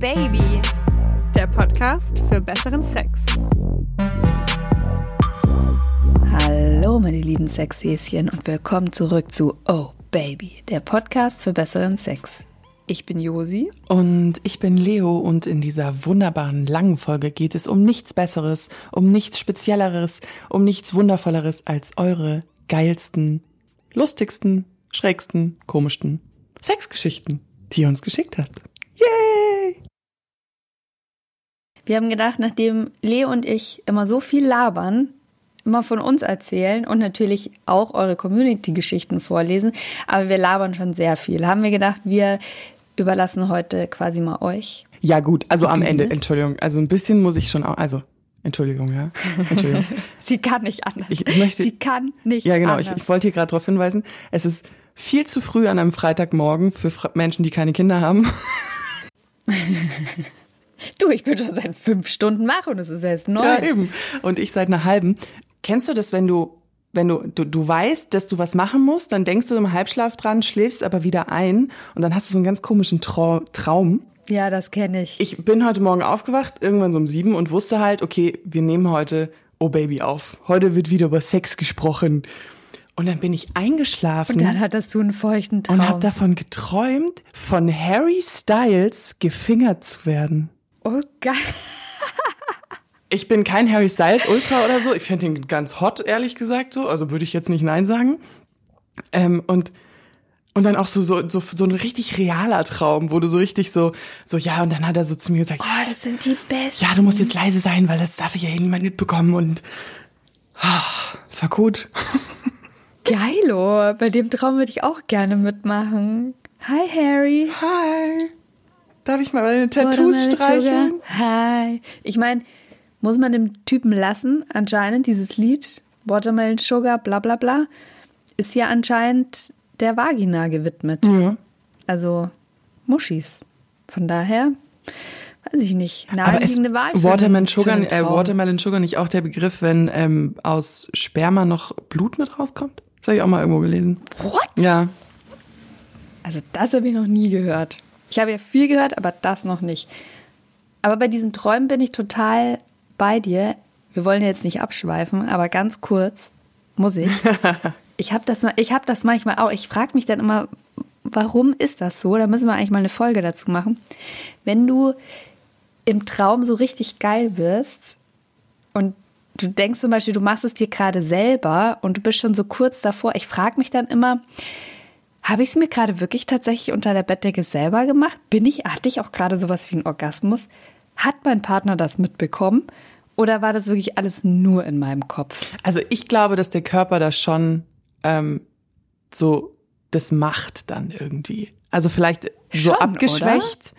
Baby, der Podcast für besseren Sex. Hallo, meine lieben Sexhäschen und willkommen zurück zu Oh Baby, der Podcast für besseren Sex. Ich bin Josi. Und ich bin Leo und in dieser wunderbaren langen Folge geht es um nichts Besseres, um nichts Spezielleres, um nichts Wundervolleres als eure geilsten, lustigsten, schrägsten, komischsten Sexgeschichten, die ihr uns geschickt habt. Wir haben gedacht, nachdem Leo und ich immer so viel labern, immer von uns erzählen und natürlich auch eure Community-Geschichten vorlesen, aber wir labern schon sehr viel, haben wir gedacht, wir überlassen heute quasi mal euch. Ja gut, also am Ende, Entschuldigung, also ein bisschen muss ich schon auch, also Entschuldigung, ja. Entschuldigung. Sie kann nicht anders. Ich möchte, Sie kann nicht Ja, genau. anders. Ich, ich wollte hier gerade darauf hinweisen, es ist viel zu früh an einem Freitagmorgen für Menschen, die keine Kinder haben. du, ich bin schon seit fünf Stunden wach und es ist erst neun. Ja, eben. Und ich seit einer halben. Kennst du das, wenn du, wenn du, du, du weißt, dass du was machen musst, dann denkst du im Halbschlaf dran, schläfst aber wieder ein und dann hast du so einen ganz komischen Trau Traum. Ja, das kenne ich. Ich bin heute Morgen aufgewacht, irgendwann so um sieben und wusste halt, okay, wir nehmen heute Oh Baby auf. Heute wird wieder über Sex gesprochen. Und dann bin ich eingeschlafen. Und dann hattest du einen feuchten Traum. Und habe davon geträumt, von Harry Styles gefingert zu werden. Oh, geil. Ich bin kein Harry Styles Ultra oder so. Ich finde ihn ganz hot, ehrlich gesagt so. Also würde ich jetzt nicht Nein sagen. Ähm, und und dann auch so, so, so, so ein richtig realer Traum, wo du so richtig so, so, ja, und dann hat er so zu mir gesagt, Oh, das sind die besten. ja, du musst jetzt leise sein, weil das darf ich ja hier niemand mitbekommen und, ah, es war gut. Geilo. Bei dem Traum würde ich auch gerne mitmachen. Hi, Harry. Hi. Darf ich mal meine Tattoos streicheln? Hi. Ich meine, muss man dem Typen lassen, anscheinend, dieses Lied, Watermelon Sugar, bla bla bla, ist ja anscheinend der Vagina gewidmet. Ja. Also Muschis. Von daher, weiß ich nicht, naheliegende Wahl. Watermelon Sugar, äh. Watermelon Sugar nicht auch der Begriff, wenn ähm, aus Sperma noch Blut mit rauskommt? Das habe ich auch mal irgendwo gelesen. What? Ja. Also das habe ich noch nie gehört. Ich habe ja viel gehört, aber das noch nicht. Aber bei diesen Träumen bin ich total bei dir. Wir wollen jetzt nicht abschweifen, aber ganz kurz muss ich. Ich habe das, ich habe das manchmal auch. Ich frage mich dann immer, warum ist das so? Da müssen wir eigentlich mal eine Folge dazu machen. Wenn du im Traum so richtig geil wirst und du denkst zum Beispiel, du machst es dir gerade selber und du bist schon so kurz davor. Ich frage mich dann immer, habe ich es mir gerade wirklich tatsächlich unter der Bettdecke selber gemacht? Bin ich, hatte ich auch gerade sowas wie einen Orgasmus? Hat mein Partner das mitbekommen? Oder war das wirklich alles nur in meinem Kopf? Also ich glaube, dass der Körper da schon ähm, so das macht dann irgendwie. Also vielleicht so Schon, abgeschwächt,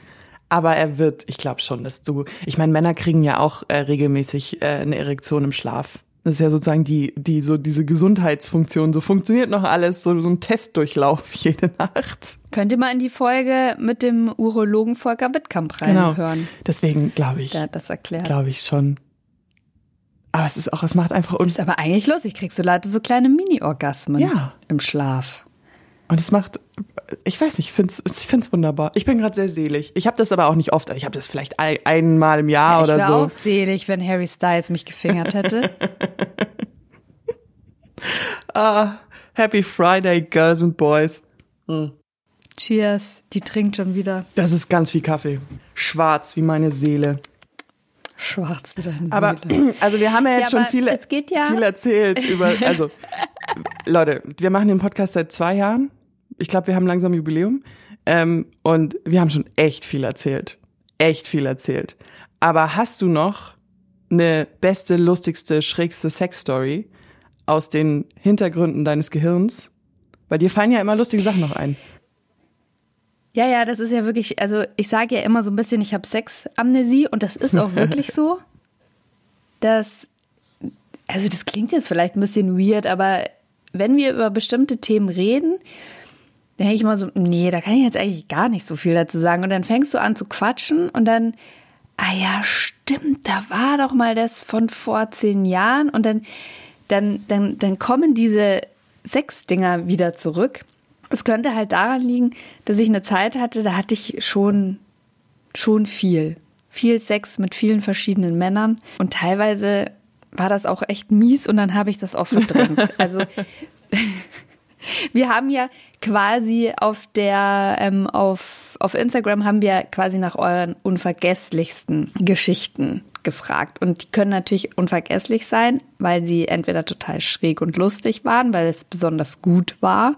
aber er wird, ich glaube schon, dass du, ich meine, Männer kriegen ja auch äh, regelmäßig äh, eine Erektion im Schlaf. Das ist ja sozusagen die, die, so diese Gesundheitsfunktion, so funktioniert noch alles, so, so ein Testdurchlauf jede Nacht. Könnt ihr mal in die Folge mit dem Urologen Volker Wittkamp Genau. reinhören? Deswegen glaube ich, Der hat das erklärt. glaube ich schon. Aber es ist auch, es macht einfach uns Ist aber eigentlich lustig. Kriegst du Leute so kleine Mini-Orgasmen Ja. im Schlaf. Und es macht, ich weiß nicht, ich find's, ich find's wunderbar. Ich bin gerade sehr selig. Ich habe das aber auch nicht oft. Ich habe das vielleicht ein, einmal im Jahr ich oder wäre so. auch selig, wenn Harry Styles mich gefingert hätte. Ah, Happy Friday, Girls and Boys. Cheers. Die trinkt schon wieder Das ist ganz viel Kaffee. Schwarz wie meine Seele. schwarz wie deine Aber Seele. also wir haben ja jetzt Ja, schon aber viel, ja- viel erzählt über, also Leute, wir machen den Podcast seit zwei Jahren. Ich glaube, wir haben langsam Jubiläum. Ähm, und wir haben schon echt viel erzählt. Echt viel erzählt. Aber hast du noch eine beste, lustigste, schrägste Sexstory aus den Hintergründen deines Gehirns? Weil dir fallen ja immer lustige Sachen noch ein. Ja, ja, das ist ja wirklich, also ich sage ja immer so ein bisschen, ich habe Sexamnesie und das ist auch wirklich so, dass, also das klingt jetzt vielleicht ein bisschen weird, aber wenn wir über bestimmte Themen reden, dann denke ich immer so, nee, da kann ich jetzt eigentlich gar nicht so viel dazu sagen. Und dann fängst du an zu quatschen und dann, ah ja, stimmt, da war doch mal das von vor zehn Jahren und dann, dann, dann, dann kommen diese Sexdinger wieder zurück. Es könnte halt daran liegen, dass ich eine Zeit hatte, da hatte ich schon schon viel. Viel Sex mit vielen verschiedenen Männern und teilweise war das auch echt mies und dann habe ich das auch verdrängt. Also wir haben ja quasi auf der ähm, auf auf Instagram haben wir quasi nach euren unvergesslichsten Geschichten gefragt und die können natürlich unvergesslich sein, weil sie entweder total schräg und lustig waren, weil es besonders gut war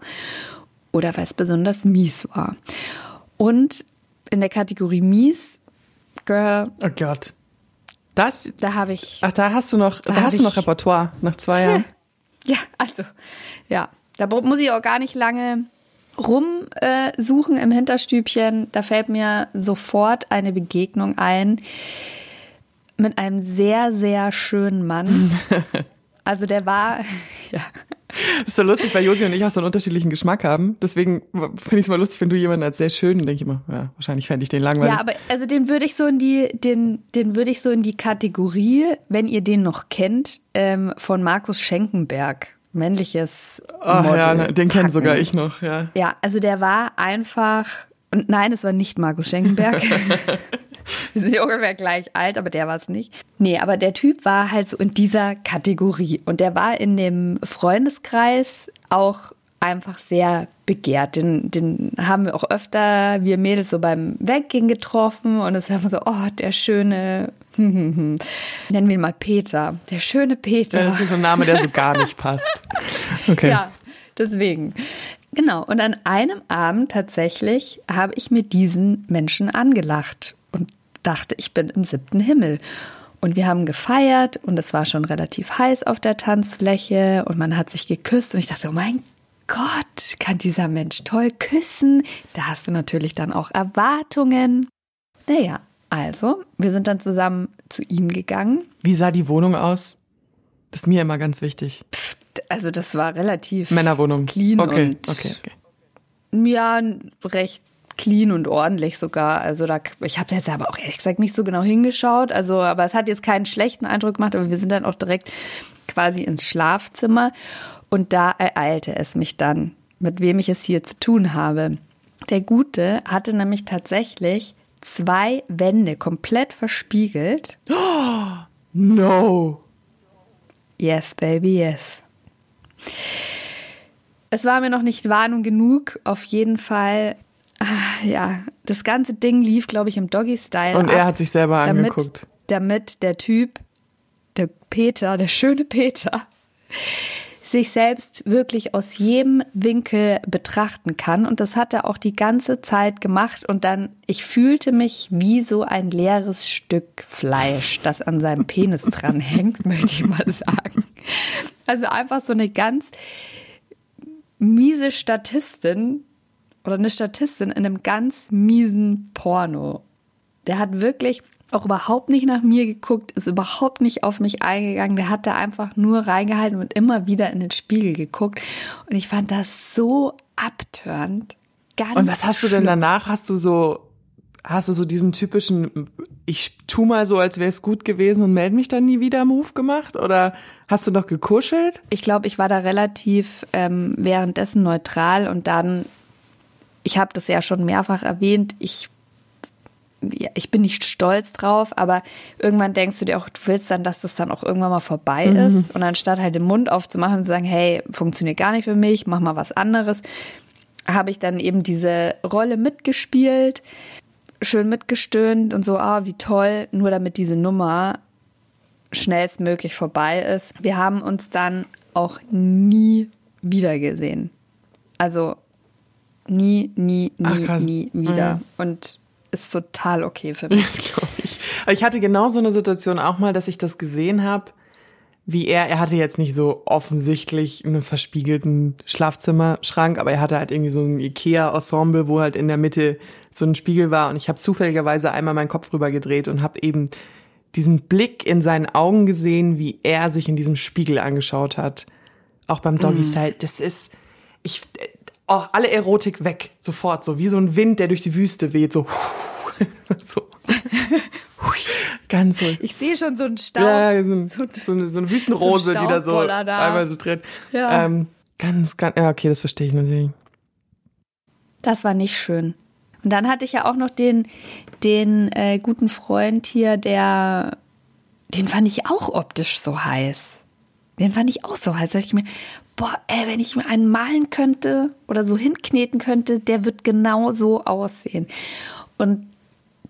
oder weil es besonders mies war. Und in der Kategorie mies, Girl. Oh Gott. Das? Da habe ich. Ach, da hast du noch, da, da hast du noch Repertoire nach zwei Jahren. ja, also, ja. Da muss ich auch gar nicht lange rumsuchen äh, im Hinterstübchen. Da fällt mir sofort eine Begegnung ein mit einem sehr, sehr schönen Mann. Also der war, ja. Das ist so lustig, weil Josi und ich auch so einen unterschiedlichen Geschmack haben. Deswegen finde ich es mal lustig, wenn du jemanden als sehr schön, denke ich immer, ja, wahrscheinlich fände ich den langweilig. Ja, aber also den würde ich so in die, den, den würde ich so in die Kategorie, wenn ihr den noch kennt, ähm, von Markus Schenkenberg männliches Model ja, den kenne sogar ich noch, ja. Ja, also der war einfach und nein, es war nicht Markus Schenkenberg. Wir sind ungefähr gleich alt, aber der war es nicht. Nee, aber der Typ war halt so in dieser Kategorie und der war in dem Freundeskreis auch einfach sehr begehrt. Den, den haben wir auch öfter, wir Mädels, so beim Weggehen getroffen und es war so, oh, der schöne, nennen wir ihn mal Peter, der schöne Peter. Das ist so ein Name, der so gar nicht passt. Okay. Ja, deswegen. Genau, und an einem Abend tatsächlich habe ich mir diesen Menschen angelacht und dachte, ich bin im siebten Himmel. Und wir haben gefeiert und es war schon relativ heiß auf der Tanzfläche und man hat sich geküsst und ich dachte, oh mein Gott, kann dieser Mensch toll küssen? Da hast du natürlich dann auch Erwartungen. Naja, also, wir sind dann zusammen zu ihm gegangen. Wie sah die Wohnung aus? Das ist mir immer ganz wichtig. Pff, also, das war relativ Männerwohnung. clean okay, und okay, okay. ja, recht clean und ordentlich sogar. Also da, ich habe jetzt aber auch ehrlich gesagt nicht so genau hingeschaut. Also, aber es hat jetzt keinen schlechten Eindruck gemacht. Aber wir sind dann auch direkt quasi ins Schlafzimmer und da ereilte es mich dann, mit wem ich es hier zu tun habe. Der Gute hatte nämlich tatsächlich zwei Wände komplett verspiegelt. Oh, no. Yes, baby, yes. Es war mir noch nicht Warnung genug. Auf jeden Fall, ah, ja, das ganze Ding lief, glaube ich, im Doggy-Style. Und er hat sich selber angeguckt. Damit der Typ, der Peter, der schöne Peter, sich selbst wirklich aus jedem Winkel betrachten kann. Und das hat er auch die ganze Zeit gemacht. Und dann, ich fühlte mich wie so ein leeres Stück Fleisch, das an seinem Penis dranhängt, möchte ich mal sagen. Also einfach so eine ganz miese Statistin oder eine Statistin in einem ganz miesen Porno. Der hat wirklich auch überhaupt nicht nach mir geguckt, ist überhaupt nicht auf mich eingegangen. Der hat da einfach nur reingehalten und immer wieder in den Spiegel geguckt. Und ich fand das so abtörend. Ganz und was hast schlimm. du denn danach? Hast du so, hast du so diesen typischen, ich tu mal so, als wäre es gut gewesen und melde mich dann nie wieder Move gemacht? Oder hast du noch gekuschelt? Ich glaube, ich war da relativ ähm, währenddessen neutral und dann, ich habe das ja schon mehrfach erwähnt, ich ich bin nicht stolz drauf, aber irgendwann denkst du dir auch, du willst dann, dass das dann auch irgendwann mal vorbei Mhm. ist. Und anstatt halt den Mund aufzumachen und zu sagen, hey, funktioniert gar nicht für mich, mach mal was anderes, habe ich dann eben diese Rolle mitgespielt, schön mitgestöhnt und so, ah, wie toll, nur damit diese Nummer schnellstmöglich vorbei ist. Wir haben uns dann auch nie wieder gesehen. Also nie, nie, Ach, nie, krass. nie wieder. Mhm. Und ist total okay für mich. Das glaube ich. Ich hatte genau so eine Situation auch mal, dass ich das gesehen habe, wie er, er hatte jetzt nicht so offensichtlich einen verspiegelten Schlafzimmerschrank, aber er hatte halt irgendwie so ein Ikea-Ensemble, wo halt in der Mitte so ein Spiegel war und ich habe zufälligerweise einmal meinen Kopf rüber gedreht und habe eben diesen Blick in seinen Augen gesehen, wie er sich in diesem Spiegel angeschaut hat. Auch beim Doggy-Style. Das ist, ich, oh, alle Erotik weg, sofort, so wie so ein Wind, der durch die Wüste weht, so, so. Ganz so. Ich sehe schon so einen Staub. Ja, so, ein, so, eine, so eine Wüstenrose, so ein die da so da. einmal so dreht. Ja. Ähm, ganz, ganz, ja, okay, das verstehe ich natürlich. Das war nicht schön. Und dann hatte ich ja auch noch den, den äh, guten Freund hier, der, den fand ich auch optisch so heiß. Den fand ich auch so heiß. Da dachte ich mir, boah, ey, wenn ich mir einen malen könnte oder so hinkneten könnte, der wird genau so aussehen. Und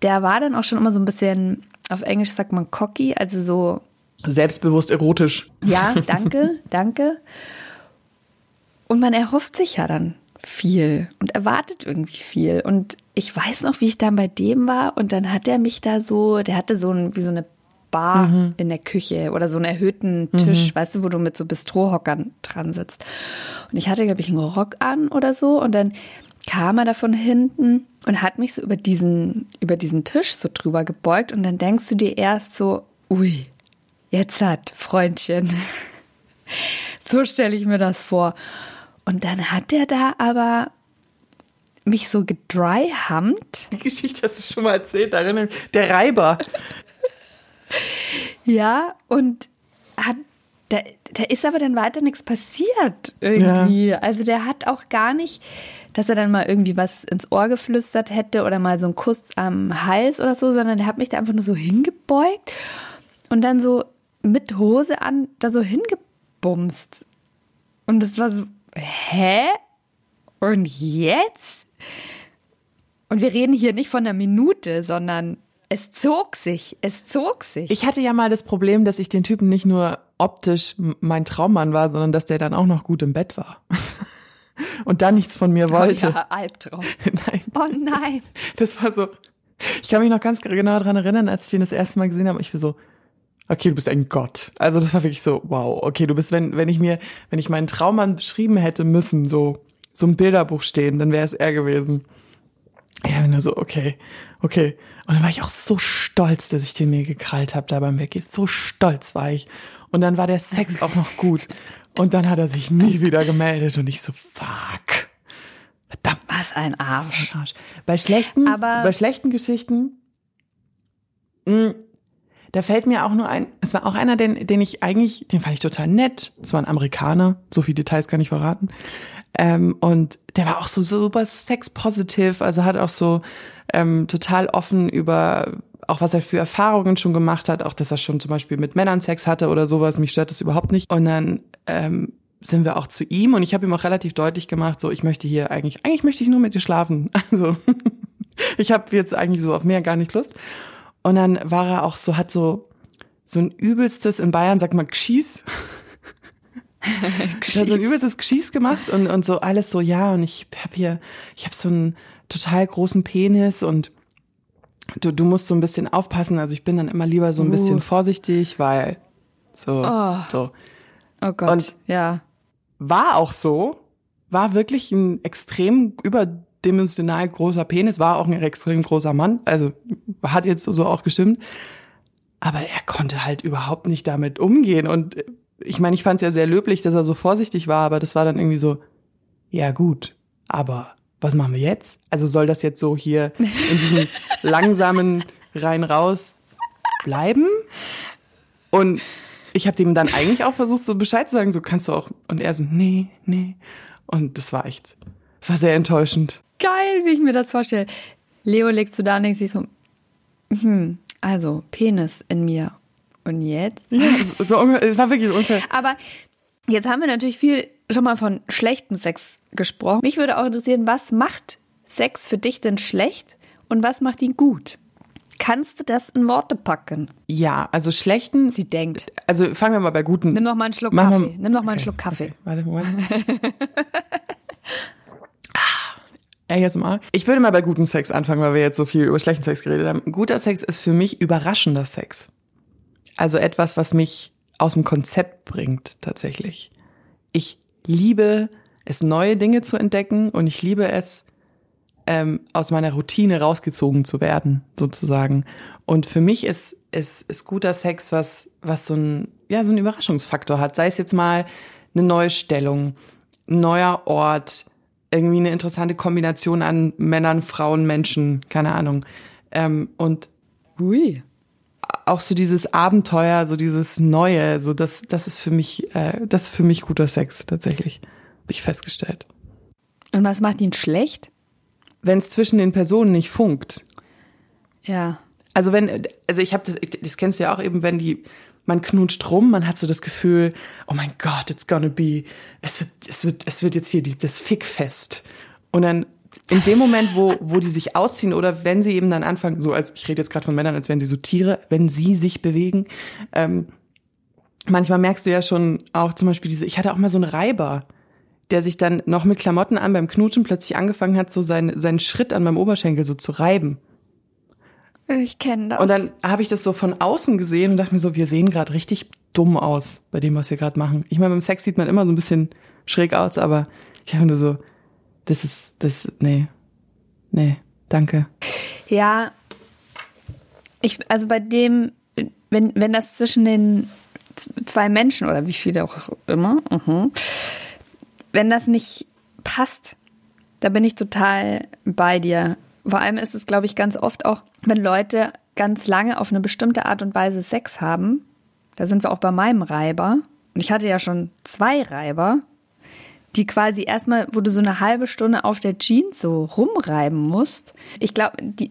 der war dann auch schon immer so ein bisschen, auf Englisch sagt man cocky, also so. Selbstbewusst erotisch. Ja, danke, danke. Und man erhofft sich ja dann viel und erwartet irgendwie viel. Und ich weiß noch, wie ich dann bei dem war und dann hat er mich da so, der hatte so ein, wie so eine Bar mhm. in der Küche oder so einen erhöhten Tisch, mhm. weißt du, wo du mit so Bistrohockern dran sitzt. Und ich hatte, glaube ich, einen Rock an oder so und dann kam er da von hinten und hat mich so über diesen, über diesen Tisch so drüber gebeugt und dann denkst du dir erst so, ui, jetzt hat Freundchen. so stelle ich mir das vor. Und dann hat er da aber mich so gedryhumpt. Die Geschichte hast du schon mal erzählt, darin der Reiber. Ja, und hat da, da ist aber dann weiter nichts passiert irgendwie. Ja. Also der hat auch gar nicht, dass er dann mal irgendwie was ins Ohr geflüstert hätte oder mal so einen Kuss am Hals oder so, sondern der hat mich da einfach nur so hingebeugt und dann so mit Hose an da so hingebumst. Und das war so, hä? Und jetzt? Und wir reden hier nicht von einer Minute, sondern es zog sich, es zog sich. Ich hatte ja mal das Problem, dass ich den Typen nicht nur optisch mein Traummann war, sondern dass der dann auch noch gut im Bett war. Und dann nichts von mir wollte. Oh ja, Albtraum. nein. Oh nein. Das war so. Ich kann mich noch ganz genau daran erinnern, als ich den das erste Mal gesehen habe. Ich war so, okay, du bist ein Gott. Also das war wirklich so, wow, okay, du bist, wenn, wenn ich mir, wenn ich meinen Traummann beschrieben hätte müssen, so, so ein Bilderbuch stehen, dann wäre es er gewesen. Ja, nur so, okay, okay. Und dann war ich auch so stolz, dass ich den mir gekrallt habe da beim Weggehen. So stolz war ich. Und dann war der Sex auch noch gut. Und dann hat er sich nie wieder gemeldet und ich so, fuck. Verdammt. Was ein Arsch. Was ein Arsch. Bei schlechten, Aber bei schlechten Geschichten, mh, mm, da fällt mir auch nur ein, es war auch einer, den, den ich eigentlich, den fand ich total nett. Es war ein Amerikaner, so viele Details kann ich verraten. Ähm, und der war auch so super sex-positive, also hat auch so ähm, total offen über auch was er für Erfahrungen schon gemacht hat, auch dass er schon zum Beispiel mit Männern Sex hatte oder sowas. Mich stört das überhaupt nicht. Und dann ähm, sind wir auch zu ihm und ich habe ihm auch relativ deutlich gemacht, so ich möchte hier eigentlich, eigentlich möchte ich nur mit dir schlafen. Also ich habe jetzt eigentlich so auf mehr gar nicht Lust. Und dann war er auch so, hat so, so ein übelstes, in Bayern sagt man Gschieß. er hat so ein übelstes Gschieß gemacht und, und so alles so, ja, und ich hab hier, ich habe so einen total großen Penis und du, du musst so ein bisschen aufpassen. Also ich bin dann immer lieber so ein bisschen uh. vorsichtig, weil so, oh. so. Oh Gott, und ja. War auch so, war wirklich ein extrem über dimensional großer Penis, war auch ein extrem großer Mann, also hat jetzt so auch gestimmt. Aber er konnte halt überhaupt nicht damit umgehen. Und ich meine, ich fand es ja sehr löblich, dass er so vorsichtig war, aber das war dann irgendwie so, ja gut, aber was machen wir jetzt? Also soll das jetzt so hier in diesem langsamen rein-raus bleiben? Und ich habe dem dann eigentlich auch versucht, so Bescheid zu sagen, so kannst du auch. Und er so, nee, nee. Und das war echt, das war sehr enttäuschend geil, wie ich mir das vorstelle. Leo legt so da und denkt sich so, hm, also Penis in mir. Und jetzt? Ja, so, es war wirklich unfair. Aber jetzt haben wir natürlich viel schon mal von schlechtem Sex gesprochen. Mich würde auch interessieren, was macht Sex für dich denn schlecht und was macht ihn gut? Kannst du das in Worte packen? Ja, also schlechten. Sie denkt. Also fangen wir mal bei guten. Nimm noch mal einen Schluck Kaffee. Nimm noch mal einen Schluck Kaffee. Okay. Warte, Moment. ASMR. Ich würde mal bei gutem Sex anfangen, weil wir jetzt so viel über schlechten Sex geredet haben. Guter Sex ist für mich überraschender Sex. Also etwas, was mich aus dem Konzept bringt, tatsächlich. Ich liebe es, neue Dinge zu entdecken und ich liebe es, ähm, aus meiner Routine rausgezogen zu werden, sozusagen. Und für mich ist, ist, ist guter Sex was, was so ein, ja, so ein Überraschungsfaktor hat. Sei es jetzt mal eine neue Stellung, ein neuer Ort, irgendwie eine interessante Kombination an Männern, Frauen, Menschen, keine Ahnung. Ähm, und Ui. Auch so dieses Abenteuer, so dieses Neue, so das, das ist für mich, äh, das ist für mich guter Sex tatsächlich, habe ich festgestellt. Und was macht ihn schlecht? wenn es zwischen den Personen nicht funkt. Ja. Also wenn, also ich habe das, das kennst du ja auch eben, wenn die, man knutscht rum, man hat so das Gefühl, oh mein Gott, it's gonna be, es wird, es wird, es wird jetzt hier die, das Fickfest. Und dann in dem Moment, wo, wo die sich ausziehen oder wenn sie eben dann anfangen, so als, ich rede jetzt gerade von Männern, als wenn sie so Tiere, wenn sie sich bewegen, ähm, manchmal merkst du ja schon auch zum Beispiel diese, ich hatte auch mal so einen Reiber, der sich dann noch mit Klamotten an beim Knutschen plötzlich angefangen hat, so seinen, seinen Schritt an meinem Oberschenkel so zu reiben. Ich kenne das. Und dann habe ich das so von außen gesehen und dachte mir so, wir sehen gerade richtig dumm aus bei dem, was wir gerade machen. Ich meine, beim Sex sieht man immer so ein bisschen schräg aus, aber ich habe nur so, das ist, das, nee, nee, danke. Ja, ich, also bei dem, wenn, wenn das zwischen den zwei Menschen oder wie viele auch immer, uh mhm, -huh, wenn das nicht passt, da bin ich total bei dir. Vor allem ist es, glaube ich, ganz oft auch, wenn Leute ganz lange auf eine bestimmte Art und Weise Sex haben, da sind wir auch bei meinem Reiber. Und ich hatte ja schon zwei Reiber, die quasi erstmal, wo du so eine halbe Stunde auf der Jeans so rumreiben musst. Ich glaube, die,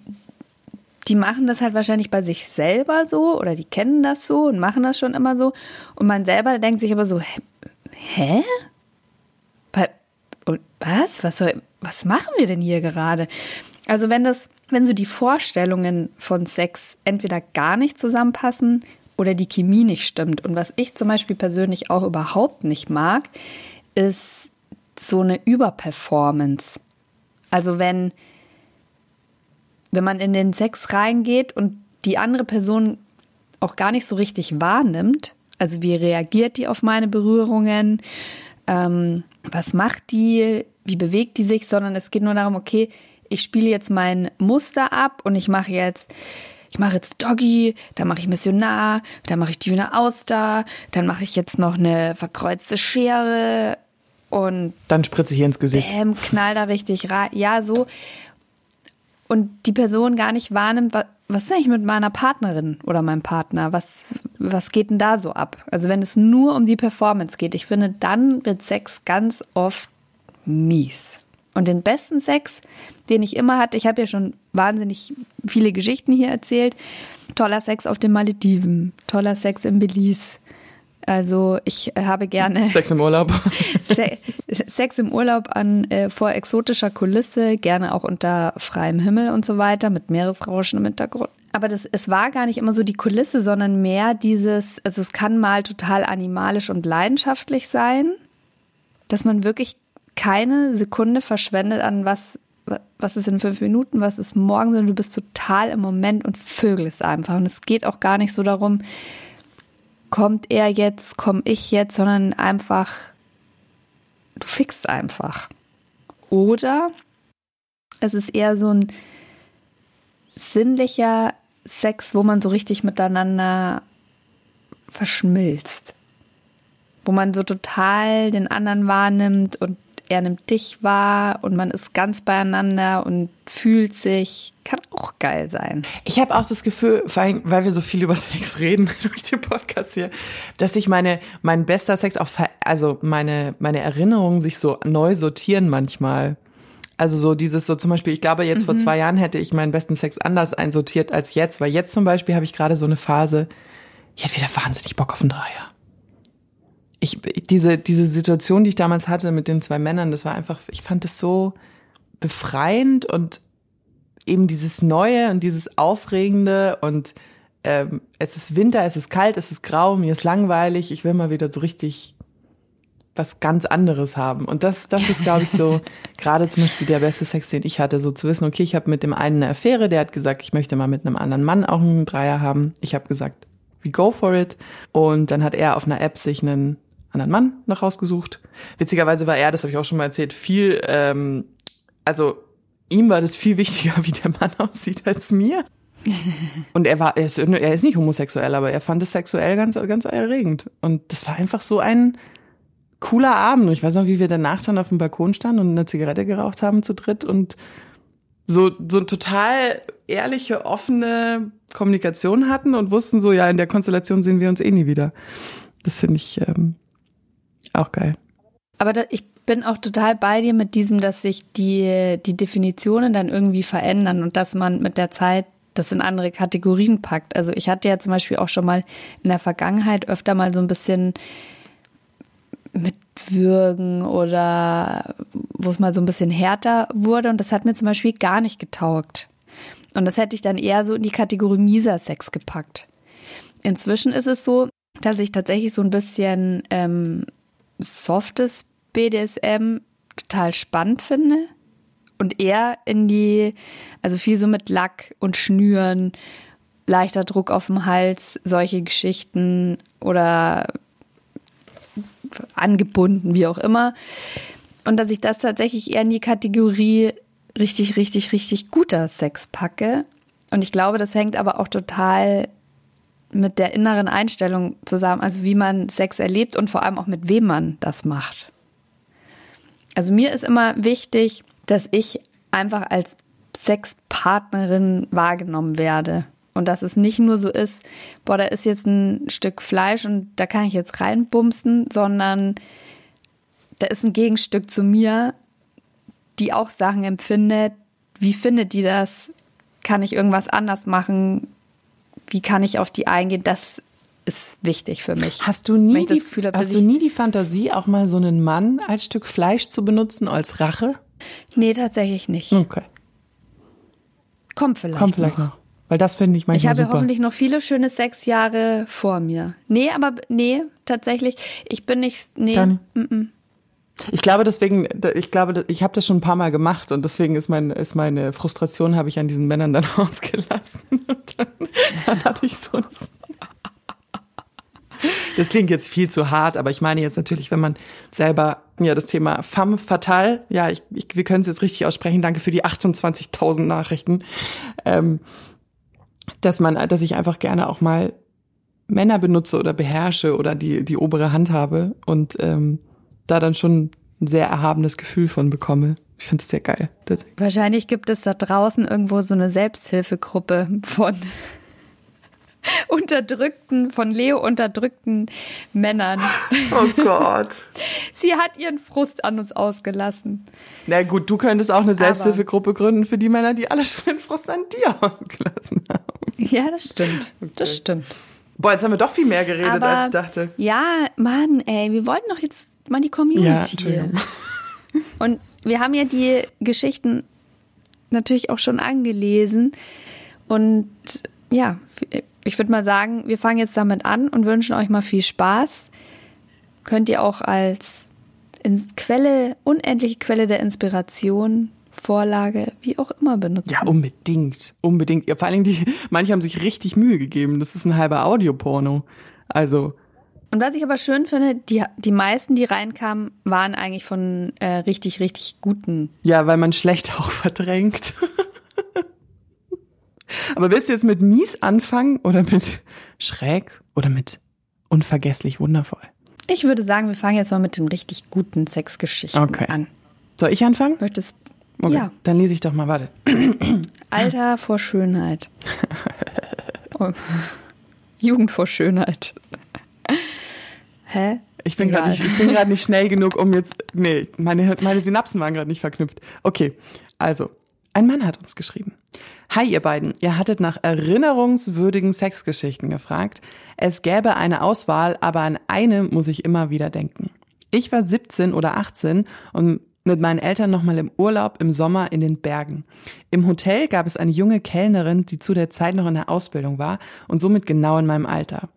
die machen das halt wahrscheinlich bei sich selber so oder die kennen das so und machen das schon immer so. Und man selber denkt sich aber so, hä? Was? Was, soll, was machen wir denn hier gerade? Also wenn das, wenn so die Vorstellungen von Sex entweder gar nicht zusammenpassen oder die Chemie nicht stimmt. Und was ich zum Beispiel persönlich auch überhaupt nicht mag, ist so eine Überperformance. Also wenn, wenn man in den Sex reingeht und die andere Person auch gar nicht so richtig wahrnimmt, also wie reagiert die auf meine Berührungen, ähm, was macht die, wie bewegt die sich, sondern es geht nur darum, okay, ich spiele jetzt mein Muster ab und ich mache jetzt, ich mache jetzt Doggy, dann mache ich Missionar, dann mache ich die Wiener Auster, dann mache ich jetzt noch eine verkreuzte Schere und dann spritze ich hier ins Gesicht. Bäm, knall da richtig rein. Ja, so. Und die Person gar nicht wahrnimmt, was, was ist eigentlich mit meiner Partnerin oder meinem Partner? Was, was geht denn da so ab? Also wenn es nur um die Performance geht, ich finde, dann wird Sex ganz oft mies. Und den besten Sex, den ich immer hatte, ich habe ja schon wahnsinnig viele Geschichten hier erzählt. Toller Sex auf den Malediven, toller Sex in Belize. Also ich habe gerne Sex im Urlaub. Se Sex im Urlaub an äh, vor exotischer Kulisse, gerne auch unter freiem Himmel und so weiter, mit Meeresrauschen im Hintergrund. Aber das, es war gar nicht immer so die Kulisse, sondern mehr dieses, also es kann mal total animalisch und leidenschaftlich sein, dass man wirklich keine Sekunde verschwendet an was, was ist in fünf Minuten, was ist morgen, sondern du bist total im Moment und vögelst einfach. Und es geht auch gar nicht so darum, kommt er jetzt, komme ich jetzt, sondern einfach, du fixst einfach. Oder es ist eher so ein sinnlicher Sex, wo man so richtig miteinander verschmilzt. Wo man so total den anderen wahrnimmt und er nimmt dich wahr und man ist ganz beieinander und fühlt sich. Kann auch geil sein. Ich habe auch das Gefühl, vor allem, weil wir so viel über Sex reden durch den Podcast hier, dass sich meine, mein bester Sex auch, also meine, meine Erinnerungen sich so neu sortieren manchmal. Also so dieses so zum Beispiel, ich glaube jetzt mhm. vor zwei Jahren hätte ich meinen besten Sex anders einsortiert als jetzt, weil jetzt zum Beispiel habe ich gerade so eine Phase, ich hätte wieder wahnsinnig Bock auf einen Dreier ich, diese, diese Situation, die ich damals hatte mit den zwei Männern, das war einfach, ich fand das so befreiend und eben dieses Neue und dieses Aufregende und ähm, es ist Winter, es ist kalt, es ist grau, mir ist langweilig, ich will mal wieder so richtig was ganz anderes haben. Und das, das ist, glaube ich, so gerade zum Beispiel der beste Sex, den ich hatte, so zu wissen, okay, ich habe mit dem einen eine Affäre, der hat gesagt, ich möchte mal mit einem anderen Mann auch einen Dreier haben. Ich habe gesagt, we go for it. Und dann hat er auf einer App sich einen anderen Mann noch rausgesucht. Witzigerweise war er, das habe ich auch schon mal erzählt, viel, ähm, also ihm war das viel wichtiger, wie der Mann aussieht, als mir. Und er war, er ist, er ist nicht homosexuell, aber er fand es sexuell ganz, ganz erregend. Und das war einfach so ein cooler Abend. Und ich weiß noch, wie wir danach dann auf dem Balkon standen und eine Zigarette geraucht haben zu dritt und so, so total ehrliche, offene Kommunikation hatten und wussten so, ja, in der Konstellation sehen wir uns eh nie wieder. Das finde ich, ähm, auch geil. Aber da, ich, bin auch total bei dir mit diesem, dass sich die, die Definitionen dann irgendwie verändern und dass man mit der Zeit das in andere Kategorien packt. Also ich hatte ja zum Beispiel auch schon mal in der Vergangenheit öfter mal so ein bisschen mit Würgen oder wo es mal so ein bisschen härter wurde und das hat mir zum Beispiel gar nicht getaugt. Und das hätte ich dann eher so in die Kategorie mieser Sex gepackt. Inzwischen ist es so, dass ich tatsächlich so ein bisschen ähm, softes BDSM total spannend finde und eher in die, also viel so mit Lack und Schnüren, leichter Druck auf dem Hals, solche Geschichten oder angebunden, wie auch immer. Und dass ich das tatsächlich eher in die Kategorie richtig, richtig, richtig guter Sex packe. Und ich glaube, das hängt aber auch total mit der inneren Einstellung zusammen, also wie man Sex erlebt und vor allem auch mit wem man das macht. Also mir ist immer wichtig, dass ich einfach als Sexpartnerin wahrgenommen werde. Und dass es nicht nur so ist, boah, da ist jetzt ein Stück Fleisch und da kann ich jetzt reinbumsen, sondern da ist ein Gegenstück zu mir, die auch Sachen empfindet. Wie findet die das? Kann ich irgendwas anders machen? Wie kann ich auf die eingehen? Das ist wichtig für mich. Hast du nie, die, Gefühl hast du nie die Fantasie, auch mal so einen Mann als Stück Fleisch zu benutzen als Rache? Nee, tatsächlich nicht. Okay. Kommt vielleicht. Kommt vielleicht noch. noch. Weil das finde ich manchmal Ich habe super. hoffentlich noch viele schöne sechs Jahre vor mir. Nee, aber nee, tatsächlich. Ich bin nicht. Nee. Nicht. Mm -mm. Ich glaube deswegen, ich glaube, ich habe das schon ein paar Mal gemacht und deswegen ist, mein, ist meine Frustration habe ich an diesen Männern dann ausgelassen. Und dann, dann hatte ich so ein das klingt jetzt viel zu hart, aber ich meine jetzt natürlich, wenn man selber ja das Thema femme fatale, ja, ich, ich, wir können es jetzt richtig aussprechen. Danke für die 28.000 Nachrichten, ähm, dass man, dass ich einfach gerne auch mal Männer benutze oder beherrsche oder die die obere Hand habe und ähm, da dann schon ein sehr erhabenes Gefühl von bekomme. Ich finde es sehr geil. Wahrscheinlich gibt es da draußen irgendwo so eine Selbsthilfegruppe von unterdrückten, von Leo unterdrückten Männern. Oh Gott. Sie hat ihren Frust an uns ausgelassen. Na gut, du könntest auch eine Selbsthilfegruppe gründen für die Männer, die alle schon den Frust an dir ausgelassen haben. Ja, das stimmt. Okay. Das stimmt. Boah, jetzt haben wir doch viel mehr geredet, Aber, als ich dachte. Ja, Mann, ey, wir wollten doch jetzt mal die Community. Ja, Und wir haben ja die Geschichten natürlich auch schon angelesen. Und ja, ich würde mal sagen, wir fangen jetzt damit an und wünschen euch mal viel Spaß. Könnt ihr auch als Quelle, unendliche Quelle der Inspiration, Vorlage, wie auch immer benutzen. Ja, unbedingt, unbedingt. Ja, vor allen Dingen, die, manche haben sich richtig Mühe gegeben. Das ist ein halber Audioporno. Also. Und was ich aber schön finde, die, die meisten, die reinkamen, waren eigentlich von äh, richtig, richtig guten. Ja, weil man schlecht auch verdrängt. Aber willst du jetzt mit mies anfangen oder mit schräg oder mit unvergesslich wundervoll? Ich würde sagen, wir fangen jetzt mal mit den richtig guten Sexgeschichten okay. an. Soll ich anfangen? Möchtest okay. Ja. Dann lese ich doch mal, warte. Alter vor Schönheit. Oh. Jugend vor Schönheit. Hä? Ich bin gerade nicht, ich bin gerade nicht schnell genug, um jetzt. Nee, meine, meine Synapsen waren gerade nicht verknüpft. Okay, also, ein Mann hat uns geschrieben. Hi ihr beiden, ihr hattet nach erinnerungswürdigen Sexgeschichten gefragt. Es gäbe eine Auswahl, aber an eine muss ich immer wieder denken. Ich war 17 oder 18 und mit meinen Eltern nochmal im Urlaub im Sommer in den Bergen. Im Hotel gab es eine junge Kellnerin, die zu der Zeit noch in der Ausbildung war und somit genau in meinem Alter.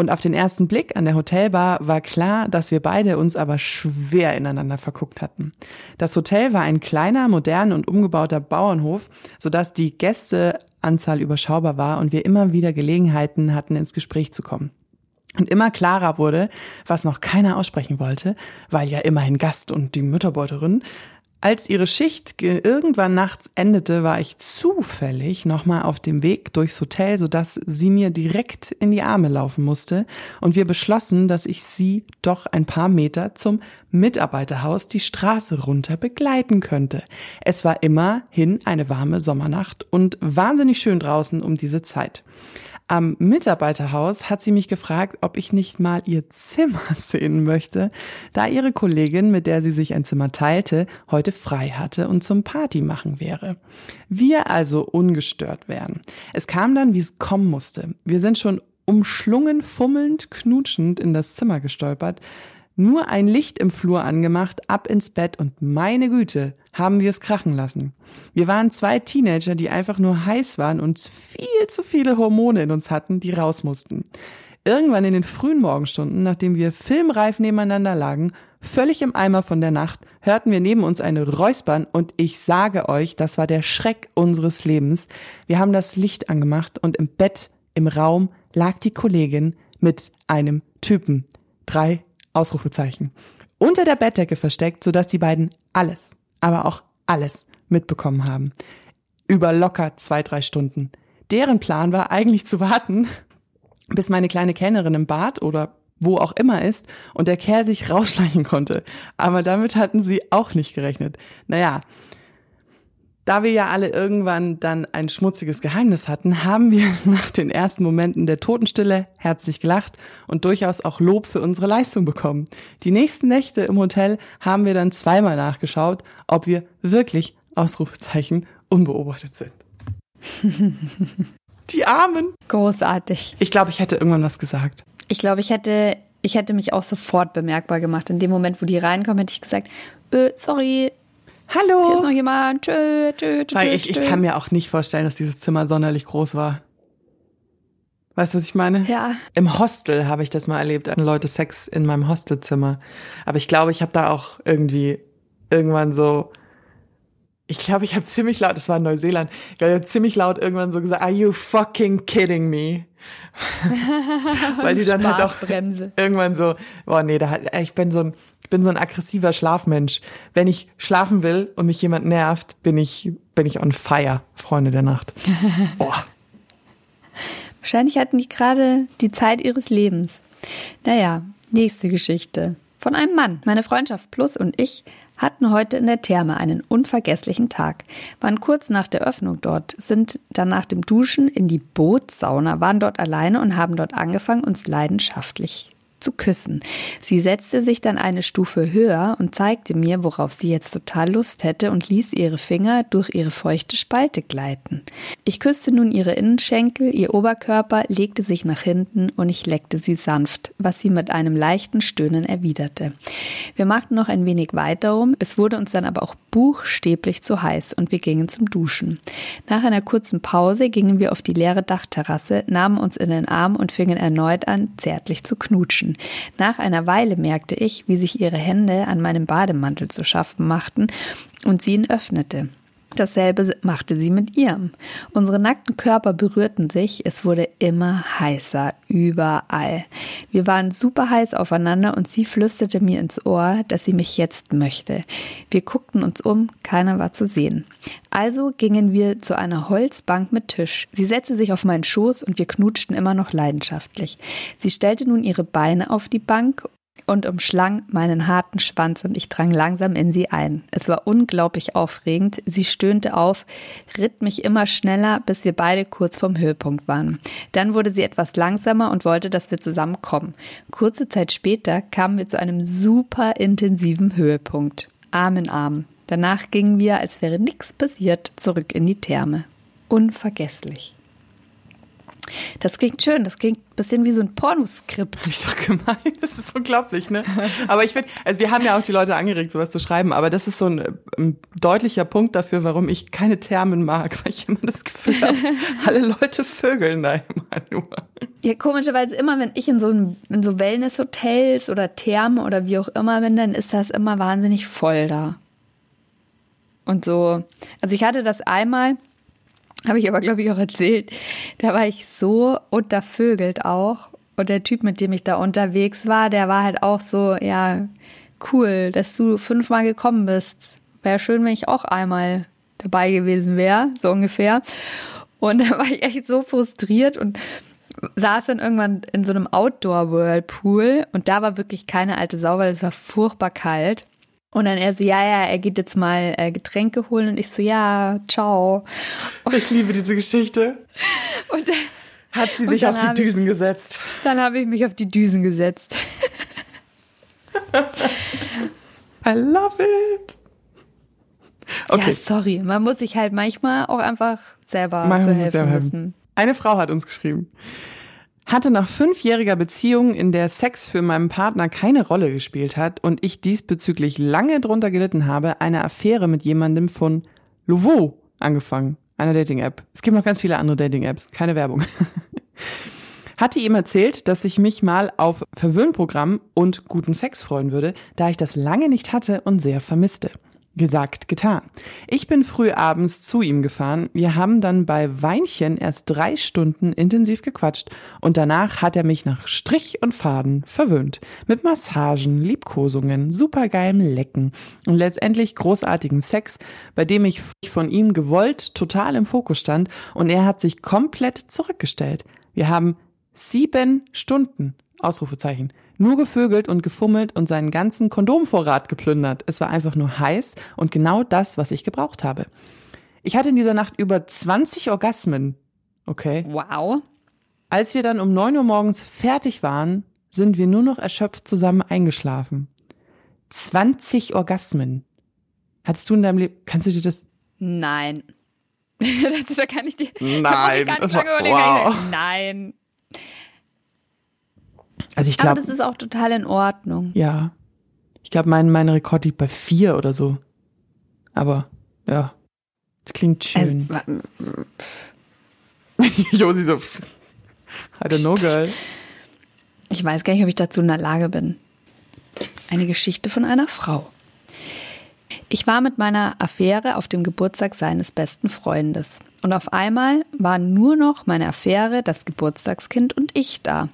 Und auf den ersten Blick an der Hotelbar war klar, dass wir beide uns aber schwer ineinander verguckt hatten. Das Hotel war ein kleiner, modern und umgebauter Bauernhof, sodass die Gästeanzahl überschaubar war und wir immer wieder Gelegenheiten hatten, ins Gespräch zu kommen. Und immer klarer wurde, was noch keiner aussprechen wollte, weil ja immerhin Gast und die Mütterbeuterin, Als ihre Schicht irgendwann nachts endete, war ich zufällig nochmal auf dem Weg durchs Hotel, sodass sie mir direkt in die Arme laufen musste und wir beschlossen, dass ich sie doch ein paar Meter zum Mitarbeiterhaus die Straße runter begleiten könnte. Es war immerhin eine warme Sommernacht und wahnsinnig schön draußen um diese Zeit. Am Mitarbeiterhaus hat sie mich gefragt, ob ich nicht mal ihr Zimmer sehen möchte, da ihre Kollegin, mit der sie sich ein Zimmer teilte, heute frei hatte und zum Party machen wäre. Wir also ungestört wären. Es kam dann, wie es kommen musste. Wir sind schon umschlungen, fummelnd, knutschend in das Zimmer gestolpert, nur ein Licht im Flur angemacht, ab ins Bett und meine Güte, haben wir es krachen lassen. Wir waren zwei Teenager, die einfach nur heiß waren und viel zu viele Hormone in uns hatten, die raus mussten. Irgendwann in den frühen Morgenstunden, nachdem wir filmreif nebeneinander lagen, völlig im Eimer von der Nacht, hörten wir neben uns eine Räuspern und ich sage euch, das war der Schreck unseres Lebens. Wir haben das Licht angemacht und im Bett, im Raum lag die Kollegin mit einem Typen. Drei Ausrufezeichen. Unter der Bettdecke versteckt, sodass die beiden alles, aber auch alles mitbekommen haben. Über locker zwei, drei Stunden. Deren Plan war eigentlich zu warten, bis meine kleine Kellnerin im Bad oder wo auch immer ist und der Kerl sich rausschleichen konnte. Aber damit hatten sie auch nicht gerechnet. Naja, da wir ja alle irgendwann dann ein schmutziges Geheimnis hatten, haben wir nach den ersten Momenten der Totenstille herzlich gelacht und durchaus auch Lob für unsere Leistung bekommen. Die nächsten Nächte im Hotel haben wir dann zweimal nachgeschaut, ob wir wirklich Ausrufezeichen unbeobachtet sind. Die Armen. Großartig. Ich glaube, ich hätte irgendwann was gesagt. Ich glaube, ich hätte, ich hätte mich auch sofort bemerkbar gemacht. In dem Moment, wo die reinkommen, hätte ich gesagt, äh, sorry, Hallo. Hier ist noch jemand. Tschö, tschö, tschö, Weil ich, ich kann mir auch nicht vorstellen, dass dieses Zimmer sonderlich groß war. Weißt du, was ich meine? Ja. Im Hostel habe ich das mal erlebt, hatten Leute Sex in meinem Hostelzimmer. Aber ich glaube, ich habe da auch irgendwie irgendwann so, ich glaube, ich habe ziemlich laut, das war in Neuseeland, ich habe ziemlich laut irgendwann so gesagt, are you fucking kidding me? Weil die dann halt auch irgendwann so, boah, nee, da, hat- ich bin so ein, ich bin so ein aggressiver Schlafmensch. Wenn ich schlafen will und mich jemand nervt, bin ich, bin ich on fire, Freunde der Nacht. Boah. Wahrscheinlich hatten die gerade die Zeit ihres Lebens. Naja, nächste Geschichte. Von einem Mann. Meine Freundschaft Plus und ich hatten heute in der Therme einen unvergesslichen Tag. Waren kurz nach der Öffnung dort, sind dann nach dem Duschen in die Bootssauna, waren dort alleine und haben dort angefangen, uns leidenschaftlich zu küssen. Sie setzte sich dann eine Stufe höher und zeigte mir, worauf sie jetzt total Lust hätte und ließ ihre Finger durch ihre feuchte Spalte gleiten. Ich küsste nun ihre Innenschenkel, ihr Oberkörper legte sich nach hinten und ich leckte sie sanft, was sie mit einem leichten Stöhnen erwiderte. Wir machten noch ein wenig weiter rum, es wurde uns dann aber auch buchstäblich zu heiß und wir gingen zum Duschen. Nach einer kurzen Pause gingen wir auf die leere Dachterrasse, nahmen uns in den Arm und fingen erneut an, zärtlich zu knutschen. Nach einer Weile merkte ich, wie sich ihre Hände an meinem Bademantel zu schaffen machten und sie ihn öffnete. Dasselbe machte sie mit ihrem. Unsere nackten Körper berührten sich, es wurde immer heißer, überall. Wir waren super heiß aufeinander und sie flüsterte mir ins Ohr, dass sie mich jetzt möchte. Wir guckten uns um, keiner war zu sehen. Also gingen wir zu einer Holzbank mit Tisch. Sie setzte sich auf meinen Schoß und wir knutschten immer noch leidenschaftlich. Sie stellte nun ihre Beine auf die Bank und umschlang meinen harten Schwanz und ich drang langsam in sie ein. Es war unglaublich aufregend. Sie stöhnte auf, ritt mich immer schneller, bis wir beide kurz vorm Höhepunkt waren. Dann wurde sie etwas langsamer und wollte, dass wir zusammenkommen. Kurze Zeit später kamen wir zu einem super intensiven Höhepunkt. Arm in Arm. Danach gingen wir, als wäre nichts passiert, zurück in die Therme. Unvergesslich. Das klingt schön, das klingt ein bisschen wie so ein Pornoskript. Hab ich doch gemeint. Das ist unglaublich, ne? Aber ich finde, also wir haben ja auch die Leute angeregt, sowas zu schreiben, aber das ist so ein, ein deutlicher Punkt dafür, warum ich keine Thermen mag, weil ich immer das Gefühl habe, alle Leute vögeln da immer nur. Ja, komischerweise immer, wenn ich in so, einem- in so Wellness-Hotels oder Thermen oder wie auch immer bin, dann ist das immer wahnsinnig voll da. Und so, also ich hatte das einmal, habe ich aber glaube ich auch erzählt, da war ich so untervögelt auch. Und der Typ, mit dem ich da unterwegs war, der war halt auch so, ja, cool, dass du fünfmal gekommen bist. wäre schön, wenn ich auch einmal dabei gewesen wäre, so ungefähr. Und da war ich echt so frustriert und saß dann irgendwann in so einem Outdoor-Whirlpool und da war wirklich keine alte Sau, weil es war furchtbar kalt. Und dann er so, ja, ja, er geht jetzt mal äh, Getränke holen und ich so, ja, ciao. Und ich liebe diese Geschichte. Und hat sie sich auf die Düsen ich, gesetzt. Dann habe ich mich auf die Düsen gesetzt. I love it. Okay. Ja, sorry, man muss sich halt manchmal auch einfach selber man zu helfen wissen. Eine Frau hat uns geschrieben hatte nach fünfjähriger Beziehung, in der Sex für meinen Partner keine Rolle gespielt hat und ich diesbezüglich lange drunter gelitten habe, eine Affäre mit jemandem von Lovo angefangen, einer Dating-App. Es gibt noch ganz viele andere Dating-Apps, keine Werbung. hatte ihm erzählt, dass ich mich mal auf Verwöhnprogramm und guten Sex freuen würde, da ich das lange nicht hatte und sehr vermisste. Gesagt, getan. Ich bin früh abends zu ihm gefahren. Wir haben dann bei Weinchen erst drei Stunden intensiv gequatscht und danach hat er mich nach Strich und Faden verwöhnt. Mit Massagen, Liebkosungen, supergeilem Lecken und letztendlich großartigem Sex, bei dem ich von ihm gewollt total im Fokus stand und er hat sich komplett zurückgestellt. Wir haben sieben Stunden, Ausrufezeichen, nur gevögelt und gefummelt und seinen ganzen Kondomvorrat geplündert. Es war einfach nur heiß und genau das, was ich gebraucht habe. Ich hatte in dieser Nacht über 20 Orgasmen. Okay. Wow. Als wir dann um 9 Uhr morgens fertig waren, sind wir nur noch erschöpft zusammen eingeschlafen. 20 Orgasmen. Hattest du in deinem Leben, kannst du dir das? Nein. das, da kann ich dir. Nein. Da das war, wow. Nein. Also ich glaube. Aber das ist auch total in Ordnung. Ja. Ich glaube, mein, mein Rekord liegt bei vier oder so. Aber ja. Das klingt schön. Also, Josi so. I don't know, girl. Ich weiß gar nicht, ob ich dazu in der Lage bin. Eine Geschichte von einer Frau. Ich war mit meiner Affäre auf dem Geburtstag seines besten Freundes. Und auf einmal waren nur noch meine Affäre, das Geburtstagskind und ich da.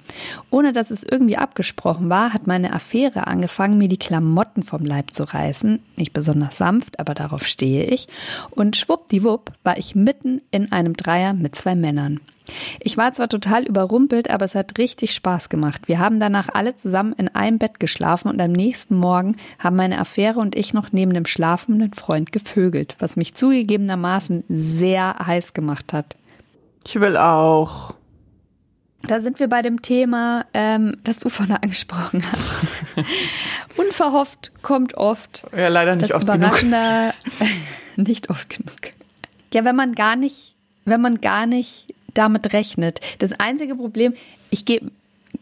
Ohne dass es irgendwie abgesprochen war, hat meine Affäre angefangen, mir die Klamotten vom Leib zu reißen. Nicht besonders sanft, aber darauf stehe ich. Und schwuppdiwupp war ich mitten in einem Dreier mit zwei Männern. Ich war zwar total überrumpelt, aber es hat richtig Spaß gemacht. Wir haben danach alle zusammen in einem Bett geschlafen und am nächsten Morgen haben meine Affäre und ich noch neben dem schlafenden Freund gevögelt, was mich zugegebenermaßen sehr heiß gemacht hat. Ich will auch. Da sind wir bei dem Thema, ähm, das du vorhin angesprochen hast. Unverhofft kommt oft. Ja, leider nicht oft genug. nicht oft genug. Ja, wenn man gar nicht, wenn man gar nicht damit rechnet. Das einzige Problem, ich gebe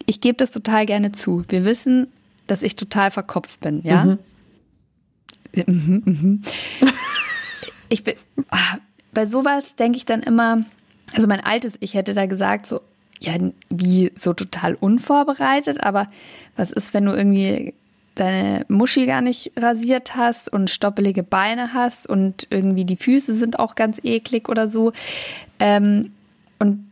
ich geb das total gerne zu. Wir wissen, dass ich total verkopft bin, ja? Mhm. Mhm, mhm. Ich bin, ah, bei sowas denke ich dann immer, also mein altes Ich hätte da gesagt, so, ja, wie so total unvorbereitet, aber was ist, wenn du irgendwie deine Muschi gar nicht rasiert hast und stoppelige Beine hast und irgendwie die Füße sind auch ganz eklig oder so. Ähm, und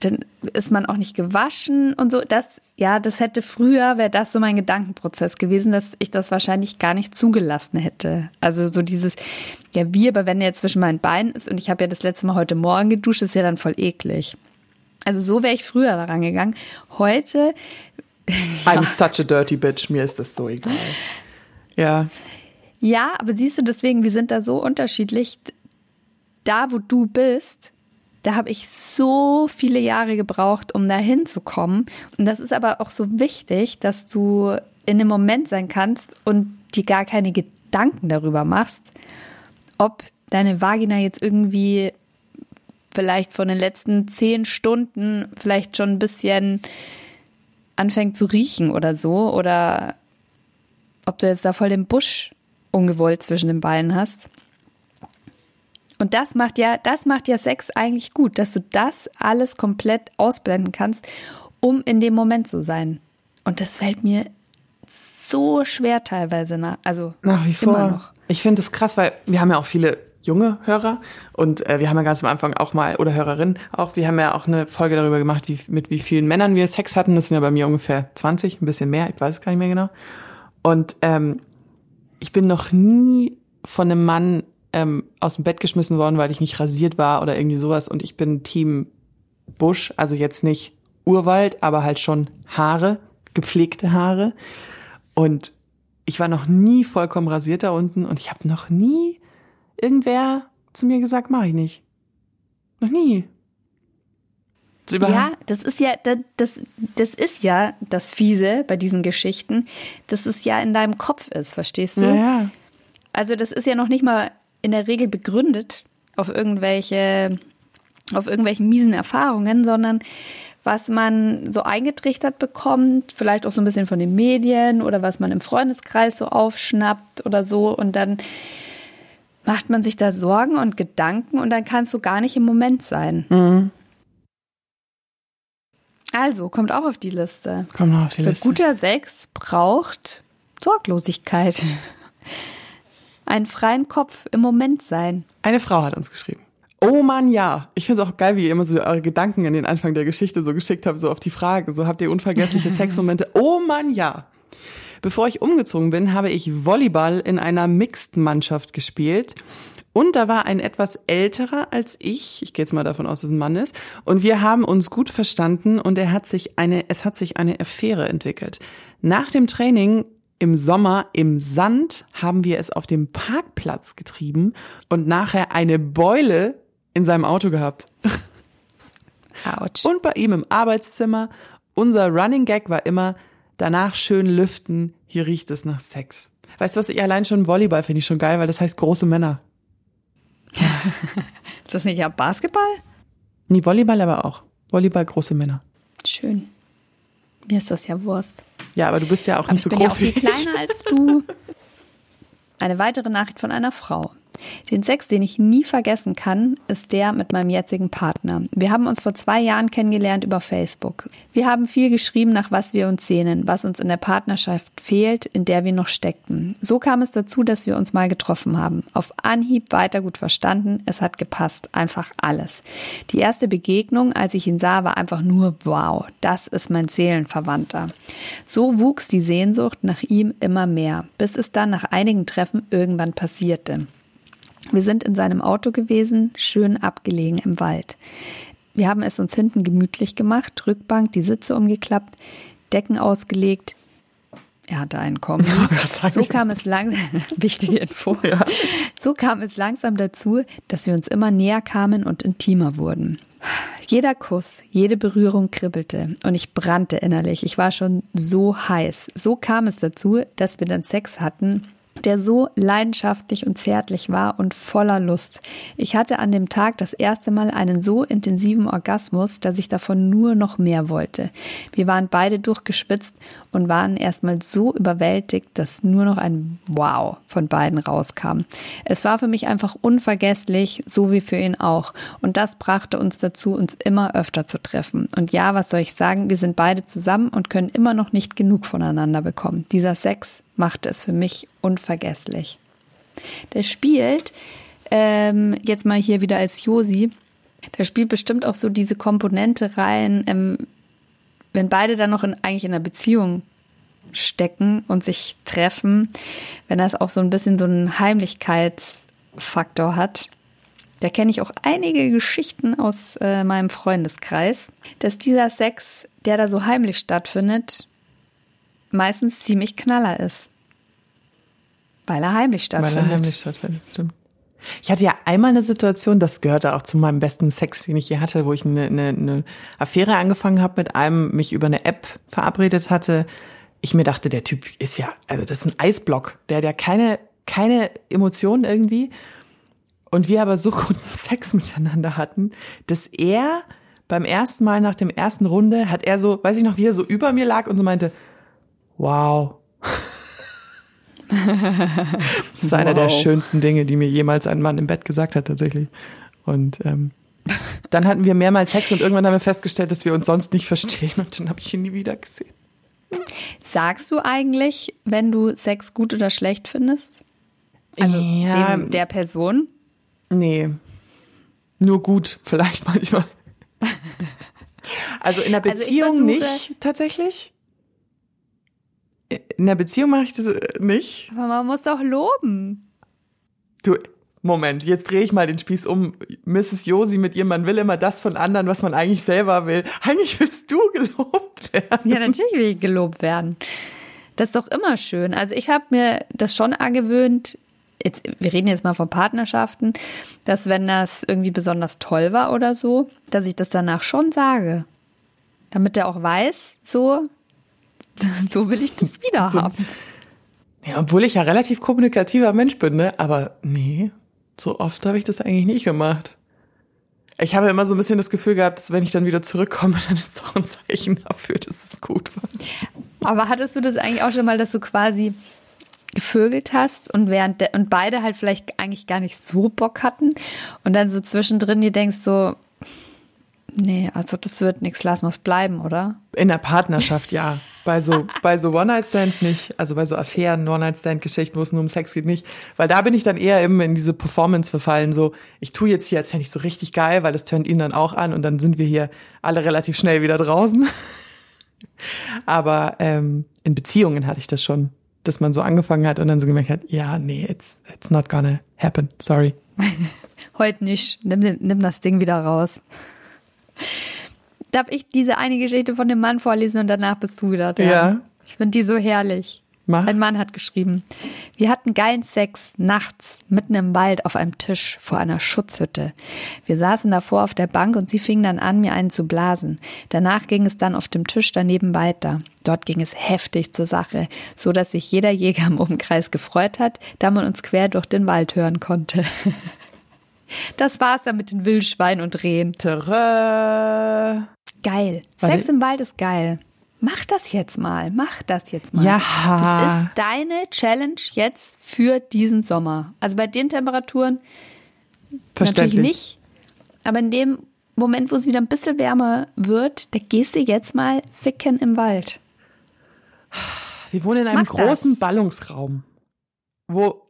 dann ist man auch nicht gewaschen und so. Das, ja, das hätte früher, wäre das so mein Gedankenprozess gewesen, dass ich das wahrscheinlich gar nicht zugelassen hätte. Also so dieses, ja, wie, aber wenn er jetzt zwischen meinen Beinen ist und ich habe ja das letzte Mal heute Morgen geduscht, ist ja dann voll eklig. Also so wäre ich früher daran gegangen. Heute. I'm such a dirty bitch, mir ist das so egal. Ja. Ja, aber siehst du, deswegen, wir sind da so unterschiedlich. Da, wo du bist, da habe ich so viele Jahre gebraucht, um da hinzukommen. Und das ist aber auch so wichtig, dass du in dem Moment sein kannst und dir gar keine Gedanken darüber machst, ob deine Vagina jetzt irgendwie vielleicht von den letzten zehn Stunden vielleicht schon ein bisschen anfängt zu riechen oder so oder ob du jetzt da voll den Busch ungewollt zwischen den Beinen hast. Und das macht ja, das macht ja Sex eigentlich gut, dass du das alles komplett ausblenden kannst, um in dem Moment zu sein. Und das fällt mir so schwer teilweise nach, also nach wie vor. Noch. Ich finde es krass, weil wir haben ja auch viele junge Hörer und äh, wir haben ja ganz am Anfang auch mal oder Hörerinnen auch, wir haben ja auch eine Folge darüber gemacht, wie mit wie vielen Männern wir Sex hatten. Das sind ja bei mir ungefähr 20, ein bisschen mehr, ich weiß es gar nicht mehr genau. Und ähm, ich bin noch nie von einem Mann ähm, aus dem Bett geschmissen worden, weil ich nicht rasiert war oder irgendwie sowas. Und ich bin Team Busch, also jetzt nicht Urwald, aber halt schon Haare, gepflegte Haare. Und ich war noch nie vollkommen rasiert da unten und ich habe noch nie irgendwer zu mir gesagt, mach ich nicht. Noch nie. Ja, das ist ja das, das ist ja das Fiese bei diesen Geschichten, dass es ja in deinem Kopf ist, verstehst du? Ja, ja. Also das ist ja noch nicht mal in der Regel begründet auf irgendwelche auf irgendwelchen miesen Erfahrungen, sondern was man so eingetrichtert bekommt, vielleicht auch so ein bisschen von den Medien oder was man im Freundeskreis so aufschnappt oder so und dann macht man sich da Sorgen und Gedanken und dann kannst du gar nicht im Moment sein. Mhm. Also, kommt auch auf die Liste. Kommt noch auf die Für Liste. guter Sex braucht Sorglosigkeit. Einen freien Kopf im Moment sein. Eine Frau hat uns geschrieben. Oh Mann, ja. Ich finde es auch geil, wie ihr immer so eure Gedanken in den Anfang der Geschichte so geschickt habt, so auf die Frage. So habt ihr unvergessliche Sexmomente. Oh Mann, ja. Bevor ich umgezogen bin, habe ich Volleyball in einer Mixed-Mannschaft gespielt. Und da war ein etwas älterer als ich. Ich gehe jetzt mal davon aus, dass es ein Mann ist. Und wir haben uns gut verstanden und er hat sich eine, es hat sich eine Affäre entwickelt. Nach dem Training im Sommer im Sand haben wir es auf dem Parkplatz getrieben und nachher eine Beule in seinem Auto gehabt. Autsch. Und bei ihm im Arbeitszimmer. Unser Running Gag war immer, danach schön lüften, hier riecht es nach Sex. Weißt du was, ich allein schon Volleyball finde ich schon geil, weil das heißt große Männer. Ist das nicht ja Basketball? Nie Volleyball, aber auch. Volleyball, große Männer. Schön. Mir ist das ja Wurst. Ja, aber du bist ja auch Aber nicht so ich bin ja auch groß viel kleiner als du. Eine weitere Nachricht von einer Frau. Den Sex, den ich nie vergessen kann, ist der mit meinem jetzigen Partner. Wir haben uns vor zwei Jahren kennengelernt über Facebook. Wir haben viel geschrieben, nach was wir uns sehnen, was uns in der Partnerschaft fehlt, in der wir noch steckten. So kam es dazu, dass wir uns mal getroffen haben. Auf Anhieb weiter gut verstanden, es hat gepasst, einfach alles. Die erste Begegnung, als ich ihn sah, war einfach nur wow, das ist mein Seelenverwandter. So wuchs die Sehnsucht nach ihm immer mehr, bis es dann nach einigen Treffen irgendwann passierte. Wir sind in seinem Auto gewesen, schön abgelegen im Wald. Wir haben es uns hinten gemütlich gemacht, Rückbank, die Sitze umgeklappt, Decken ausgelegt. Er hatte einen Kombi. grad sagen. So kam es langsam, wichtige Info. So kam es langsam dazu, dass wir uns immer näher kamen und intimer wurden. Jeder Kuss, jede Berührung kribbelte und ich brannte innerlich. Ich war schon so heiß. So kam es dazu, dass wir dann Sex hatten, der so leidenschaftlich und zärtlich war und voller Lust. Ich hatte an dem Tag das erste Mal einen so intensiven Orgasmus, dass ich davon nur noch mehr wollte. Wir waren beide durchgeschwitzt und waren erstmal so überwältigt, dass nur noch ein Wow von beiden rauskam. Es war für mich einfach unvergesslich, so wie für ihn auch. Und das brachte uns dazu, uns immer öfter zu treffen. Und ja, was soll ich sagen, wir sind beide zusammen und können immer noch nicht genug voneinander bekommen. Dieser Sex machte es für mich unvergesslich. Der spielt, ähm, jetzt mal hier wieder als Josi, der spielt bestimmt auch so diese Komponente rein, ähm, wenn beide dann noch in, eigentlich in einer Beziehung stecken und sich treffen, wenn das auch so ein bisschen so einen Heimlichkeitsfaktor hat. Da kenne ich auch einige Geschichten aus äh, meinem Freundeskreis, dass dieser Sex, der da so heimlich stattfindet, meistens ziemlich knaller ist. Weil er heimlich Weil stattfindet. er heimlich stattfindet, stimmt. Ich hatte ja einmal eine Situation, das gehörte auch zu meinem besten Sex, den ich je hatte, wo ich eine, eine, eine Affäre angefangen habe mit einem, mich über eine App verabredet hatte. Ich mir dachte, der Typ ist ja, also das ist ein Eisblock, der hat ja keine, keine Emotionen irgendwie. Und wir aber so guten Sex miteinander hatten, dass er beim ersten Mal nach dem ersten Runde hat er so, weiß ich noch, wie er so über mir lag und so meinte, wow. Das war einer der Wow. schönsten Dinge, die mir jemals ein Mann im Bett gesagt hat, tatsächlich. Und ähm, dann hatten wir mehrmals Sex und irgendwann haben wir festgestellt, dass wir uns sonst nicht verstehen und dann habe ich ihn nie wieder gesehen. Sagst du eigentlich, wenn du Sex gut oder schlecht findest? Also ja, dem, der Person? nee. Nur gut, vielleicht manchmal. Also in der Also Beziehung versuche- nicht, tatsächlich. In der Beziehung mache ich das äh, nicht. Aber man muss doch loben. Du, Moment, jetzt drehe ich mal den Spieß um. Mrs. Josi mit ihr, man will immer das von anderen, was man eigentlich selber will. Eigentlich willst du gelobt werden. Ja, natürlich will ich gelobt werden. Das ist doch immer schön. Also ich habe mir das schon angewöhnt, jetzt, wir reden jetzt mal von Partnerschaften, dass wenn das irgendwie besonders toll war oder so, dass ich das danach schon sage. Damit er auch weiß, so, so will ich das wieder So- haben. Ja, obwohl ich ja relativ kommunikativer Mensch bin, ne? Aber nee, so oft habe ich das eigentlich nicht gemacht. Ich habe immer so ein bisschen das Gefühl gehabt, dass wenn ich dann wieder zurückkomme, dann ist doch ein Zeichen dafür, dass es gut war. Aber hattest du das eigentlich auch schon mal, dass du quasi gevögelt hast und während der, und beide halt vielleicht eigentlich gar nicht so Bock hatten und dann so zwischendrin dir denkst so, nee, also das wird nichts, lass mal's bleiben, oder? In der Partnerschaft, ja. Bei so, bei so One-Night-Stands nicht. Also bei so Affären, One-Night-Stand-Geschichten, wo es nur um Sex geht, nicht. Weil da bin ich dann eher eben in diese Performance verfallen. So, ich tue jetzt hier, als fände ich so richtig geil, weil das tönt ihn dann auch an und dann sind wir hier alle relativ schnell wieder draußen. Aber ähm, in Beziehungen hatte ich das schon, dass man so angefangen hat und dann so gemerkt hat, ja, nee, it's, it's not gonna happen. Sorry. Heute nicht. Nimm, nimm das Ding wieder raus. Darf ich diese eine Geschichte von dem Mann vorlesen und danach bist du wieder dran? Ja. Ich finde die so herrlich. Mach. Ein Mann hat geschrieben, wir hatten geilen Sex nachts mitten im Wald auf einem Tisch vor einer Schutzhütte. Wir saßen davor auf der Bank und sie fing dann an, mir einen zu blasen. Danach ging es dann auf dem Tisch daneben weiter. Dort ging es heftig zur Sache, so dass sich jeder Jäger im Umkreis gefreut hat, da man uns quer durch den Wald hören konnte. Das war's dann mit den Wildschweinen und Rehen. Tada. Geil. Sex im Wald ist geil. Mach das jetzt mal. Mach das jetzt mal. Ja. Das ist deine Challenge jetzt für diesen Sommer. Also bei den Temperaturen natürlich nicht. Aber in dem Moment, wo es wieder ein bisschen wärmer wird, da gehst du jetzt mal ficken im Wald. Wir wohnen in einem Mach das. großen Ballungsraum, wo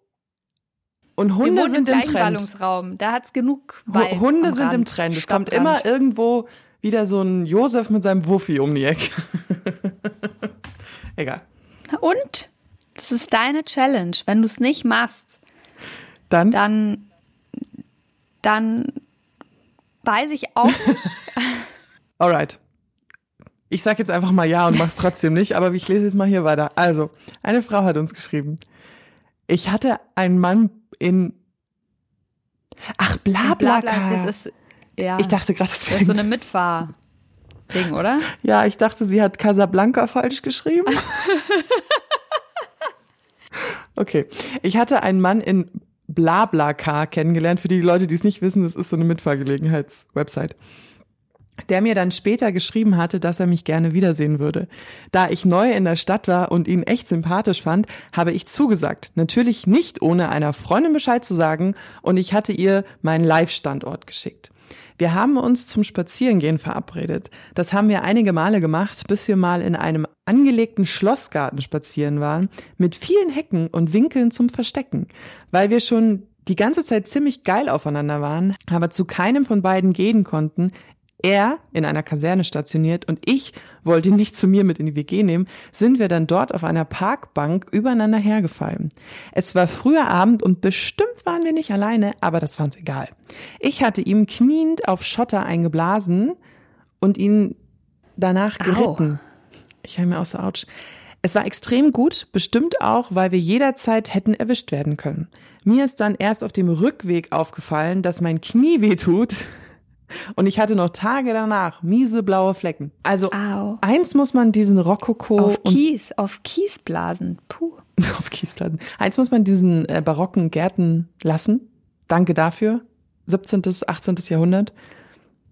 und Wir Hunde wohnen sind im im Trend. Ballungsraum. Da hat's genug Hu- Wald Hunde sind im Rand. Trend. Es kommt Stadtrand. immer irgendwo wieder so ein Josef mit seinem Wuffi um die Ecke. Egal. Und? Das ist deine Challenge. Wenn du es nicht machst, Dann, dann, dann weiß ich auch nicht. alright. Ich sag jetzt einfach mal ja und mach's trotzdem nicht, aber ich lese jetzt mal hier weiter. Also, eine Frau hat uns geschrieben. Ich hatte einen Mann in Ach, bla bla, Blabla, das ist, ja, Ich dachte gerade, das das wäre ist so eine Mitfahr-Ding, oder? Ja, ich dachte, sie hat Casablanca falsch geschrieben. okay. Ich hatte einen Mann in BlaBlaCar kennengelernt. Für die Leute, die es nicht wissen, das ist so eine Mitfahrgelegenheits-Website. Der mir dann später geschrieben hatte, dass er mich gerne wiedersehen würde. Da ich neu in der Stadt war und ihn echt sympathisch fand, habe ich zugesagt. Natürlich nicht ohne einer Freundin Bescheid zu sagen und ich hatte ihr meinen Live-Standort geschickt. Wir haben uns zum Spazierengehen verabredet. Das haben wir einige Male gemacht, bis wir mal in einem angelegten Schlossgarten spazieren waren, mit vielen Hecken und Winkeln zum Verstecken. Weil wir schon die ganze Zeit ziemlich geil aufeinander waren, aber zu keinem von beiden gehen konnten, er in einer Kaserne stationiert und ich wollte ihn nicht zu mir mit in die WG nehmen, sind wir dann dort auf einer Parkbank übereinander hergefallen. Es war früher Abend und bestimmt waren wir nicht alleine, aber das war uns egal. Ich hatte ihm kniend auf Schotter eingeblasen und ihn danach Au. geritten. Ich habe mir auch so ouch. Es war extrem gut, bestimmt auch, weil wir jederzeit hätten erwischt werden können. Mir ist dann erst auf dem Rückweg aufgefallen, dass mein Knie weh tut. Und ich hatte noch Tage danach miese blaue Flecken. Also Au. eins muss man diesen Rokoko Auf Kies, auf Kiesblasen. Puh. auf Kiesplatten. Eins muss man diesen äh, barocken Gärten lassen. Danke dafür. 17., 18. Jahrhundert.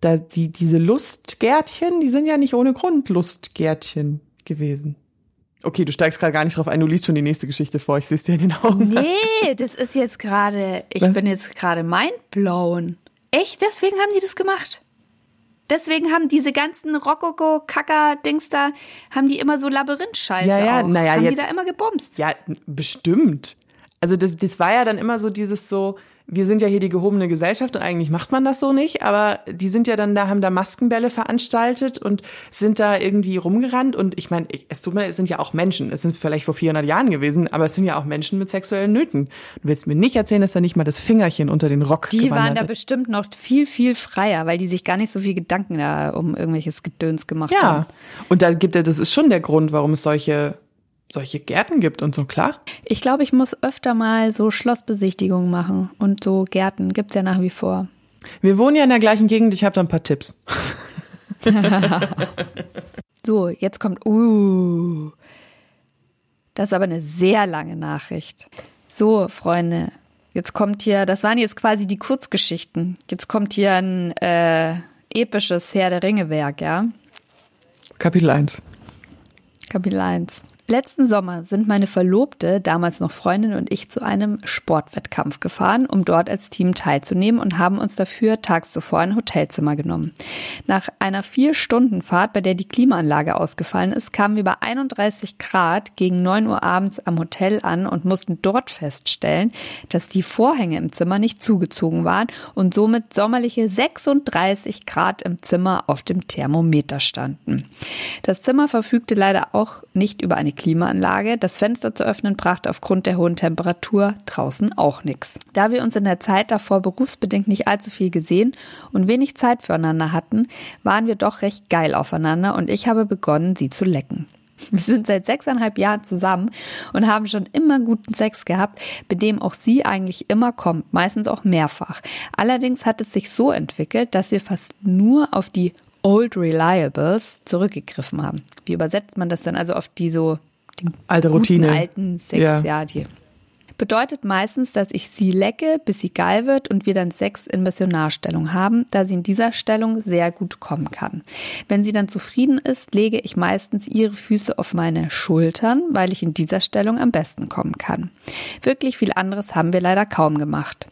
Da die, diese Lustgärtchen, die sind ja nicht ohne Grund Lustgärtchen gewesen. Okay, du steigst gerade gar nicht drauf ein, du liest schon die nächste Geschichte vor, ich sehe es dir in den Augen. Nee, das ist jetzt gerade, ich Was? bin jetzt gerade mindblown. Echt? Deswegen haben die das gemacht? Deswegen haben diese ganzen Rokoko-Kacker-Dings da, haben die immer so Labyrinth-Scheiße Ja, ja, auch. naja, haben jetzt- die da immer gebumst? Ja, bestimmt. Also das, das war ja dann immer so dieses so, wir sind ja hier die gehobene Gesellschaft und eigentlich macht man das so nicht, aber die sind ja dann da, haben da Maskenbälle veranstaltet und sind da irgendwie rumgerannt und ich meine, es tut mir, es sind ja auch Menschen, es sind vielleicht vor 400 Jahren gewesen, aber es sind ja auch Menschen mit sexuellen Nöten. Du willst mir nicht erzählen, dass da nicht mal das Fingerchen unter den Rock Die waren da ist. bestimmt noch viel, viel freier, weil die sich gar nicht so viel Gedanken da um irgendwelches Gedöns gemacht Ja, haben. und da gibt er, das ist schon der Grund, warum es solche solche Gärten gibt und so, klar. Ich glaube, ich muss öfter mal so Schlossbesichtigungen machen und so Gärten gibt's ja nach wie vor. Wir wohnen ja in der gleichen Gegend, ich habe da ein paar Tipps. So, jetzt kommt, uh, das ist aber eine sehr lange Nachricht. So, Freunde, jetzt kommt hier, das waren jetzt quasi die Kurzgeschichten. Jetzt kommt hier ein äh, episches Herr der Ringe-Werk, ja? Kapitel 1. Kapitel 1. Letzten Sommer sind meine Verlobte, damals noch Freundin und ich zu einem Sportwettkampf gefahren, um dort als Team teilzunehmen und haben uns dafür tags zuvor ein Hotelzimmer genommen. Nach einer vier Stunden Fahrt, bei der die Klimaanlage ausgefallen ist, kamen wir bei 31 Grad gegen 9 Uhr abends am Hotel an und mussten dort feststellen, dass die Vorhänge im Zimmer nicht zugezogen waren und somit sommerliche 36 Grad im Zimmer auf dem Thermometer standen. Das Zimmer verfügte leider auch nicht über eine Klimaanlage. Das Fenster zu öffnen brachte aufgrund der hohen Temperatur draußen auch nichts. Da wir uns in der Zeit davor berufsbedingt nicht allzu viel gesehen und wenig Zeit füreinander hatten, waren wir doch recht geil aufeinander und ich habe begonnen, sie zu lecken. Wir sind seit sechseinhalb Jahren zusammen und haben schon immer guten Sex gehabt, bei dem auch sie eigentlich immer kommt, meistens auch mehrfach. Allerdings hat es sich so entwickelt, dass wir fast nur auf die Old Reliables zurückgegriffen haben. Wie übersetzt man das denn? Also auf die so Alte guten Routine. alten Sex, Ja. ja. die. Bedeutet meistens, dass ich sie lecke, bis sie geil wird und wir dann Sex in Missionarstellung haben, da sie in dieser Stellung sehr gut kommen kann. Wenn sie dann zufrieden ist, lege ich meistens ihre Füße auf meine Schultern, weil ich in dieser Stellung am besten kommen kann. Wirklich viel anderes haben wir leider kaum gemacht.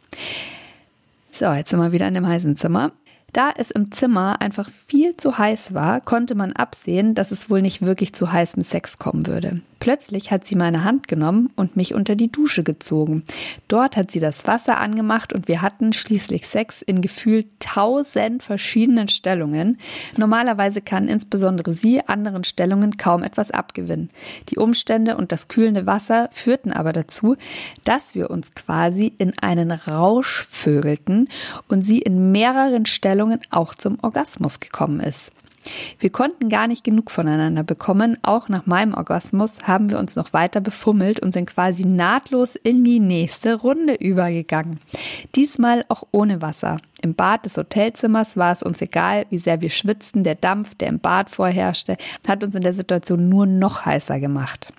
So, jetzt sind wir wieder in dem heißen Zimmer. Da es im Zimmer einfach viel zu heiß war, konnte man absehen, dass es wohl nicht wirklich zu heißem Sex kommen würde. Plötzlich hat sie meine Hand genommen und mich unter die Dusche gezogen. Dort hat sie das Wasser angemacht und wir hatten schließlich Sex in gefühlt tausend verschiedenen Stellungen. Normalerweise kann insbesondere sie anderen Stellungen kaum etwas abgewinnen. Die Umstände und das kühlende Wasser führten aber dazu, dass wir uns quasi in einen Rausch vögelten und sie in mehreren Stellungen auch zum Orgasmus gekommen ist. Wir konnten gar nicht genug voneinander bekommen. Auch nach meinem Orgasmus haben wir uns noch weiter befummelt und sind quasi nahtlos in die nächste Runde übergegangen. Diesmal auch ohne Wasser. Im Bad des Hotelzimmers war es uns egal, wie sehr wir schwitzten. Der Dampf, der im Bad vorherrschte, hat uns in der Situation nur noch heißer gemacht.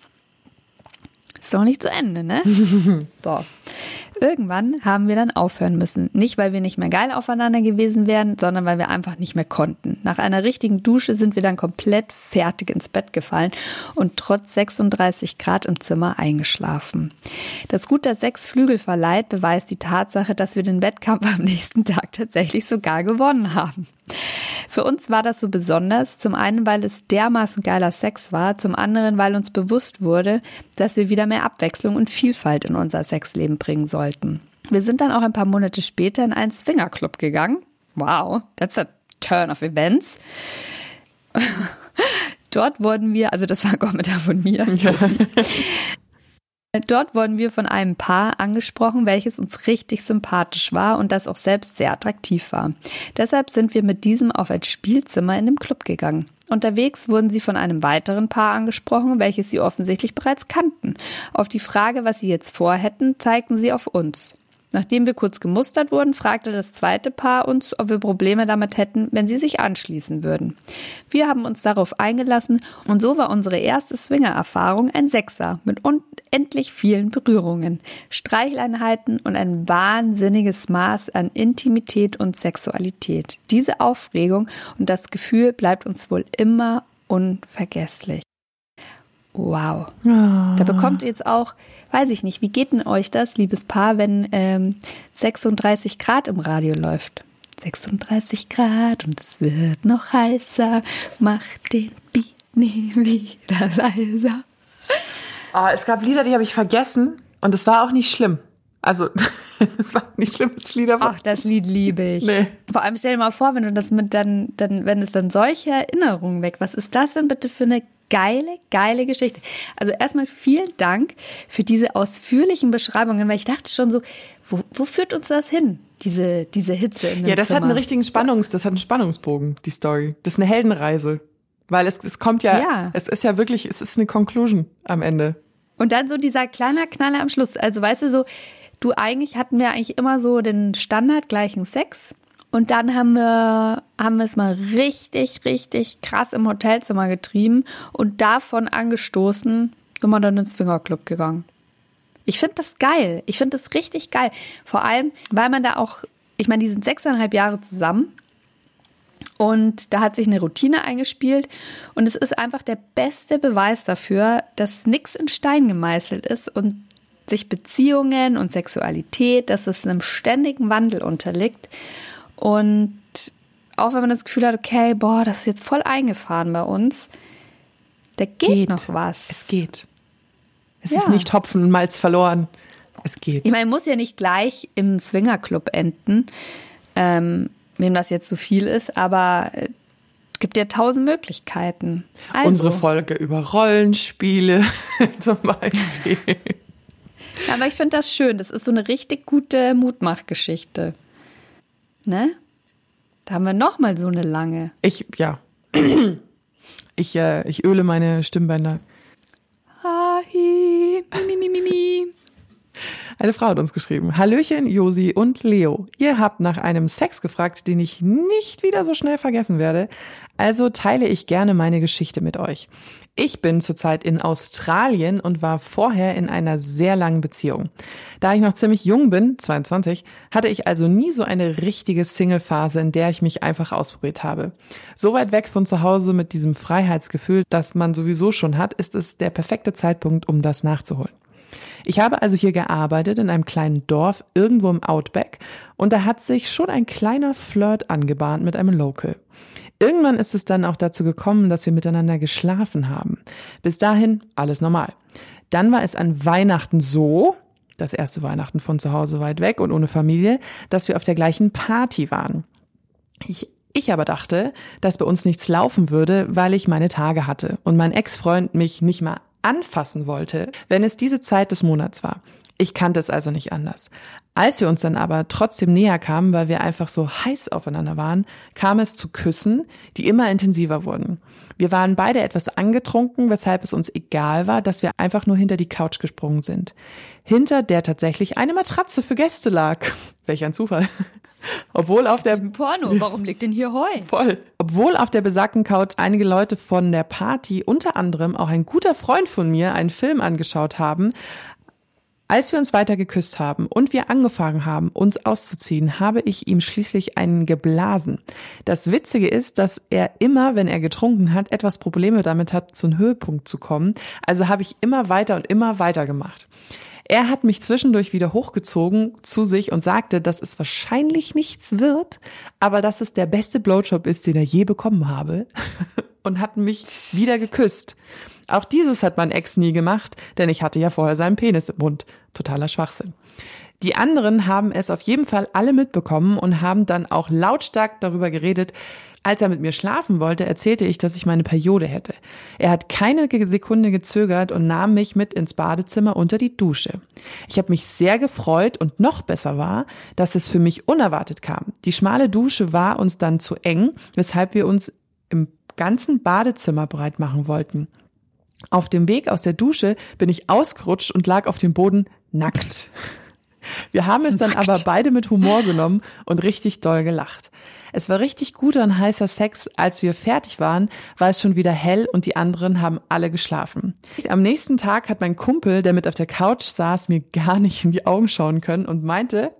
Ist doch nicht zu Ende, ne? so. Irgendwann haben wir dann aufhören müssen. Nicht, weil wir nicht mehr geil aufeinander gewesen wären, sondern weil wir einfach nicht mehr konnten. Nach einer richtigen Dusche sind wir dann komplett fertig ins Bett gefallen und trotz 36 Grad im Zimmer eingeschlafen. Das Gut, dass sechs Flügel verleiht, beweist die Tatsache, dass wir den Wettkampf am nächsten Tag tatsächlich sogar gewonnen haben. Für uns war das so besonders, zum einen, weil es dermaßen geiler Sex war, zum anderen, weil uns bewusst wurde, dass wir wieder mehr Abwechslung und Vielfalt in unser Sexleben bringen sollten. Wir sind dann auch ein paar Monate später in einen Swingerclub gegangen. Wow, that's a turn of events. Dort wurden wir, also das war ein Kommentar von mir, Dort wurden wir von einem Paar angesprochen, welches uns richtig sympathisch war und das auch selbst sehr attraktiv war. Deshalb sind wir mit diesem auf ein Spielzimmer in dem Club gegangen. Unterwegs wurden sie von einem weiteren Paar angesprochen, welches sie offensichtlich bereits kannten. Auf die Frage, was sie jetzt vorhätten, zeigten sie auf uns. Nachdem wir kurz gemustert wurden, fragte das zweite Paar uns, ob wir Probleme damit hätten, wenn sie sich anschließen würden. Wir haben uns darauf eingelassen und so war unsere erste Swinger-Erfahrung ein Sechser mit unendlich vielen Berührungen, Streichleinheiten und ein wahnsinniges Maß an Intimität und Sexualität. Diese Aufregung und das Gefühl bleibt uns wohl immer unvergesslich. Wow. Da bekommt ihr jetzt auch, weiß ich nicht, wie geht denn euch das, liebes Paar, wenn ähm, 36 Grad im Radio läuft? 36 Grad und es wird noch heißer, mach den Beat nie wieder leiser. Oh, es gab Lieder, die habe ich vergessen und es war auch nicht schlimm. Also Das war nicht schlimmes Lied, aber. Ach, das Lied liebe ich. Nee. Vor allem stell dir mal vor, wenn du das mit dann, dann, wenn es dann solche Erinnerungen weg, was ist das denn bitte für eine geile, geile Geschichte? Also erstmal vielen Dank für diese ausführlichen Beschreibungen, weil ich dachte schon so, wo, wo führt uns das hin? Diese, diese Hitze in Ja, das Zimmer. hat einen richtigen Spannungs, das hat einen Spannungsbogen, die Story. Das ist eine Heldenreise. Weil es, es kommt ja, Ja. es ist ja wirklich, es ist eine Conclusion am Ende. Und dann so dieser kleiner Knaller am Schluss. Also weißt du so, du eigentlich hatten wir eigentlich immer so den Standard gleichen Sex. Und dann haben wir, haben wir es mal richtig, richtig krass im Hotelzimmer getrieben und davon angestoßen sind wir dann ins Fingerclub gegangen. Ich finde das geil. Ich finde das richtig geil. Vor allem, weil man da auch, ich meine, die sind sechseinhalb Jahre zusammen. Und da hat sich eine Routine eingespielt. Und es ist einfach der beste Beweis dafür, dass nichts in Stein gemeißelt ist und sich Beziehungen und Sexualität, dass es einem ständigen Wandel unterliegt. Und auch wenn man das Gefühl hat, okay, boah, das ist jetzt voll eingefahren bei uns, da geht, noch was. Es geht. Es Ja. ist nicht Hopfen und Malz verloren. Es geht. Ich meine, muss ja nicht gleich im Swingerclub enden, ähm, wem das jetzt zu viel ist, aber äh, gibt ja tausend Möglichkeiten. Also, Unsere Folge über Rollenspiele zum Beispiel. Ja, aber ich finde das schön. Das ist so eine richtig gute Mutmachgeschichte. Ne? Da haben wir noch mal so eine lange. Ich, ja. Ich, äh, ich öle meine Stimmbänder. Hi, mi, mi, mi, mi. Eine Frau hat uns geschrieben. Hallöchen, Josi und Leo. Ihr habt nach einem Sex gefragt, den ich nicht wieder so schnell vergessen werde. Also teile ich gerne meine Geschichte mit euch. Ich bin zurzeit in Australien und war vorher in einer sehr langen Beziehung. Da ich noch ziemlich jung bin, 22, hatte ich also nie so eine richtige Single-Phase, in der ich mich einfach ausprobiert habe. So weit weg von zu Hause mit diesem Freiheitsgefühl, das man sowieso schon hat, ist es der perfekte Zeitpunkt, um das nachzuholen. Ich habe also hier gearbeitet in einem kleinen Dorf irgendwo im Outback und da hat sich schon ein kleiner Flirt angebahnt mit einem Local. Irgendwann ist es dann auch dazu gekommen, dass wir miteinander geschlafen haben. Bis dahin alles normal. Dann war es an Weihnachten so, das erste Weihnachten von zu Hause weit weg und ohne Familie, dass wir auf der gleichen Party waren. Ich, ich aber dachte, dass bei uns nichts laufen würde, weil ich meine Tage hatte und mein Ex-Freund mich nicht mal anfassen wollte, wenn es diese Zeit des Monats war. Ich kannte es also nicht anders. Als wir uns dann aber trotzdem näher kamen, weil wir einfach so heiß aufeinander waren, kam es zu Küssen, die immer intensiver wurden. Wir waren beide etwas angetrunken, weshalb es uns egal war, dass wir einfach nur hinter die Couch gesprungen sind. Hinter der tatsächlich eine Matratze für Gäste lag. Welch ein Zufall. Obwohl auf der Porno, warum liegt denn hier Heu? Voll. Obwohl auf der besagten Couch einige Leute von der Party, unter anderem auch ein guter Freund von mir, einen Film angeschaut haben, als wir uns weiter geküsst haben und wir angefangen haben, uns auszuziehen, habe ich ihm schließlich einen geblasen. Das Witzige ist, dass er immer, wenn er getrunken hat, etwas Probleme damit hat, zum Höhepunkt zu kommen. Also habe ich immer weiter und immer weiter gemacht. Er hat mich zwischendurch wieder hochgezogen zu sich und sagte, dass es wahrscheinlich nichts wird, aber dass es der beste Blowjob ist, den er je bekommen habe und hat mich wieder geküsst. Auch dieses hat mein Ex nie gemacht, denn ich hatte ja vorher seinen Penis im Mund. Totaler Schwachsinn. Die anderen haben es auf jeden Fall alle mitbekommen und haben dann auch lautstark darüber geredet. Als er mit mir schlafen wollte, erzählte ich, dass ich meine Periode hätte. Er hat keine Sekunde gezögert und nahm mich mit ins Badezimmer unter die Dusche. Ich habe mich sehr gefreut und noch besser war, dass es für mich unerwartet kam. Die schmale Dusche war uns dann zu eng, weshalb wir uns im ganzen Badezimmer breit machen wollten. Auf dem Weg aus der Dusche bin ich ausgerutscht und lag auf dem Boden nackt. Wir haben es dann aber beide mit Humor genommen und richtig doll gelacht. Es war richtig guter und heißer Sex. Als wir fertig waren, war es schon wieder hell und die anderen haben alle geschlafen. Am nächsten Tag hat mein Kumpel, der mit auf der Couch saß, mir gar nicht in die Augen schauen können und meinte,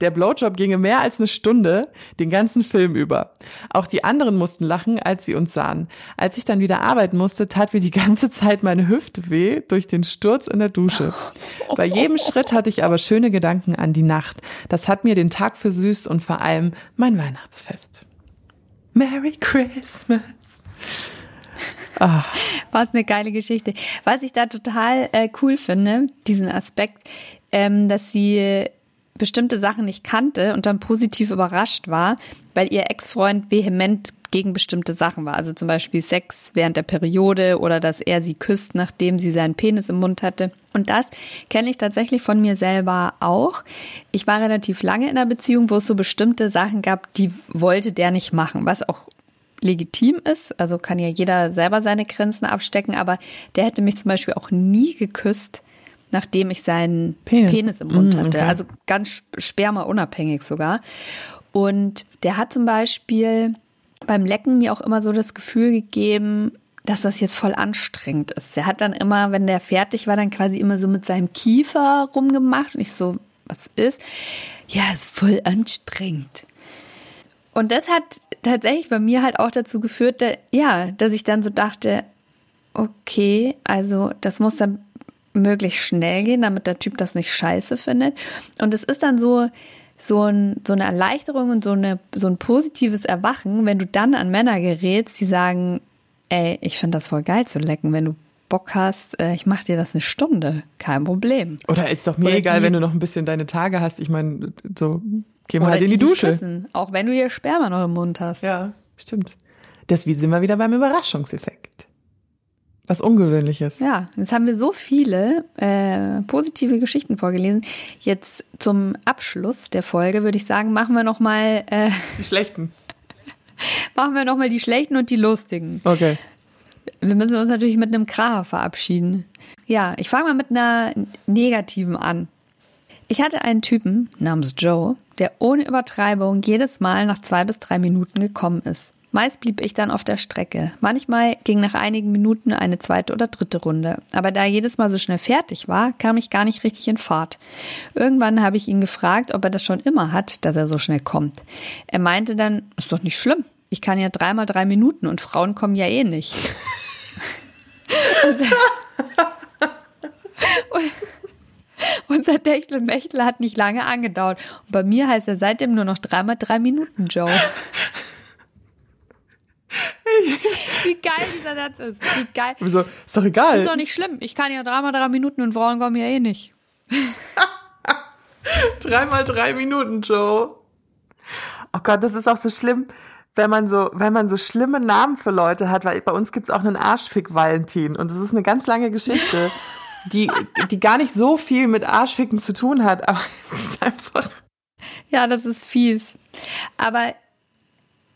der Blowjob ginge mehr als eine Stunde, den ganzen Film über. Auch die anderen mussten lachen, als sie uns sahen. Als ich dann wieder arbeiten musste, tat mir die ganze Zeit meine Hüfte weh durch den Sturz in der Dusche. Bei jedem Schritt hatte ich aber schöne Gedanken an die Nacht. Das hat mir den Tag versüßt und vor allem mein Weihnachtsfest. Merry Christmas. Was eine geile Geschichte. Was ich da total äh, cool finde, diesen Aspekt, ähm, dass sie bestimmte Sachen nicht kannte und dann positiv überrascht war, weil ihr Ex-Freund vehement gegen bestimmte Sachen war. Also zum Beispiel Sex während der Periode oder dass er sie küsst, nachdem sie seinen Penis im Mund hatte. Und das kenne ich tatsächlich von mir selber auch. Ich war relativ lange in einer Beziehung, wo es so bestimmte Sachen gab, die wollte der nicht machen, was auch legitim ist. Also kann ja jeder selber seine Grenzen abstecken, aber der hätte mich zum Beispiel auch nie geküsst, nachdem ich seinen Penis, Penis im Mund mm, hatte. Also ganz spermaunabhängig sogar. Und der hat zum Beispiel beim Lecken mir auch immer so das Gefühl gegeben, dass das jetzt voll anstrengend ist. Der hat dann immer, wenn der fertig war, dann quasi immer so mit seinem Kiefer rumgemacht. Und ich so, was ist? Ja, ist voll anstrengend. Und das hat tatsächlich bei mir halt auch dazu geführt, dass, ja, dass ich dann so dachte, okay, also das muss dann möglichst schnell gehen, damit der Typ das nicht scheiße findet. Und es ist dann so, so, ein, so eine Erleichterung und so, eine, so ein positives Erwachen, wenn du dann an Männer gerätst, die sagen, ey, ich finde das voll geil zu lecken, wenn du Bock hast, äh, ich mach dir das eine Stunde, kein Problem. Oder ist doch mir Oder egal, wenn du noch ein bisschen deine Tage hast. Ich meine, so geh mal halt in die, die Dusche. Küssen, auch wenn du hier Sperma noch im Mund hast. Ja, stimmt. Deswegen sind wir wieder beim Überraschungseffekt. Was Ungewöhnliches. Ja, jetzt haben wir so viele äh, positive Geschichten vorgelesen. Jetzt zum Abschluss der Folge würde ich sagen, machen wir noch mal äh, die schlechten. machen wir noch mal die schlechten und die lustigen. Okay. Wir müssen uns natürlich mit einem Kracher verabschieden. Ja, ich fange mal mit einer negativen an. Ich hatte einen Typen namens Joe, der ohne Übertreibung jedes Mal nach zwei bis drei Minuten gekommen ist. Meist blieb ich dann auf der Strecke. Manchmal ging nach einigen Minuten eine zweite oder dritte Runde. Aber da er jedes Mal so schnell fertig war, kam ich gar nicht richtig in Fahrt. Irgendwann habe ich ihn gefragt, ob er das schon immer hat, dass er so schnell kommt. Er meinte dann, ist doch nicht schlimm. Ich kann ja dreimal drei Minuten und Frauen kommen ja eh nicht. Unser Techtelmechtel hat nicht lange angedauert. Und bei mir heißt er seitdem nur noch dreimal drei Minuten, Joe. Wie geil dieser Satz ist. Wie geil. Wieso? Ist doch egal. Ist doch nicht schlimm. Ich kann ja dreimal drei Minuten und Frauen kommen ja eh nicht. dreimal drei Minuten, Joe. Oh Gott, das ist auch so schlimm, wenn man so, wenn man so schlimme Namen für Leute hat, weil bei uns gibt's auch einen Arschfick Valentin und das ist eine ganz lange Geschichte, die, die gar nicht so viel mit Arschficken zu tun hat, aber es ist einfach. Ja, das ist fies. Aber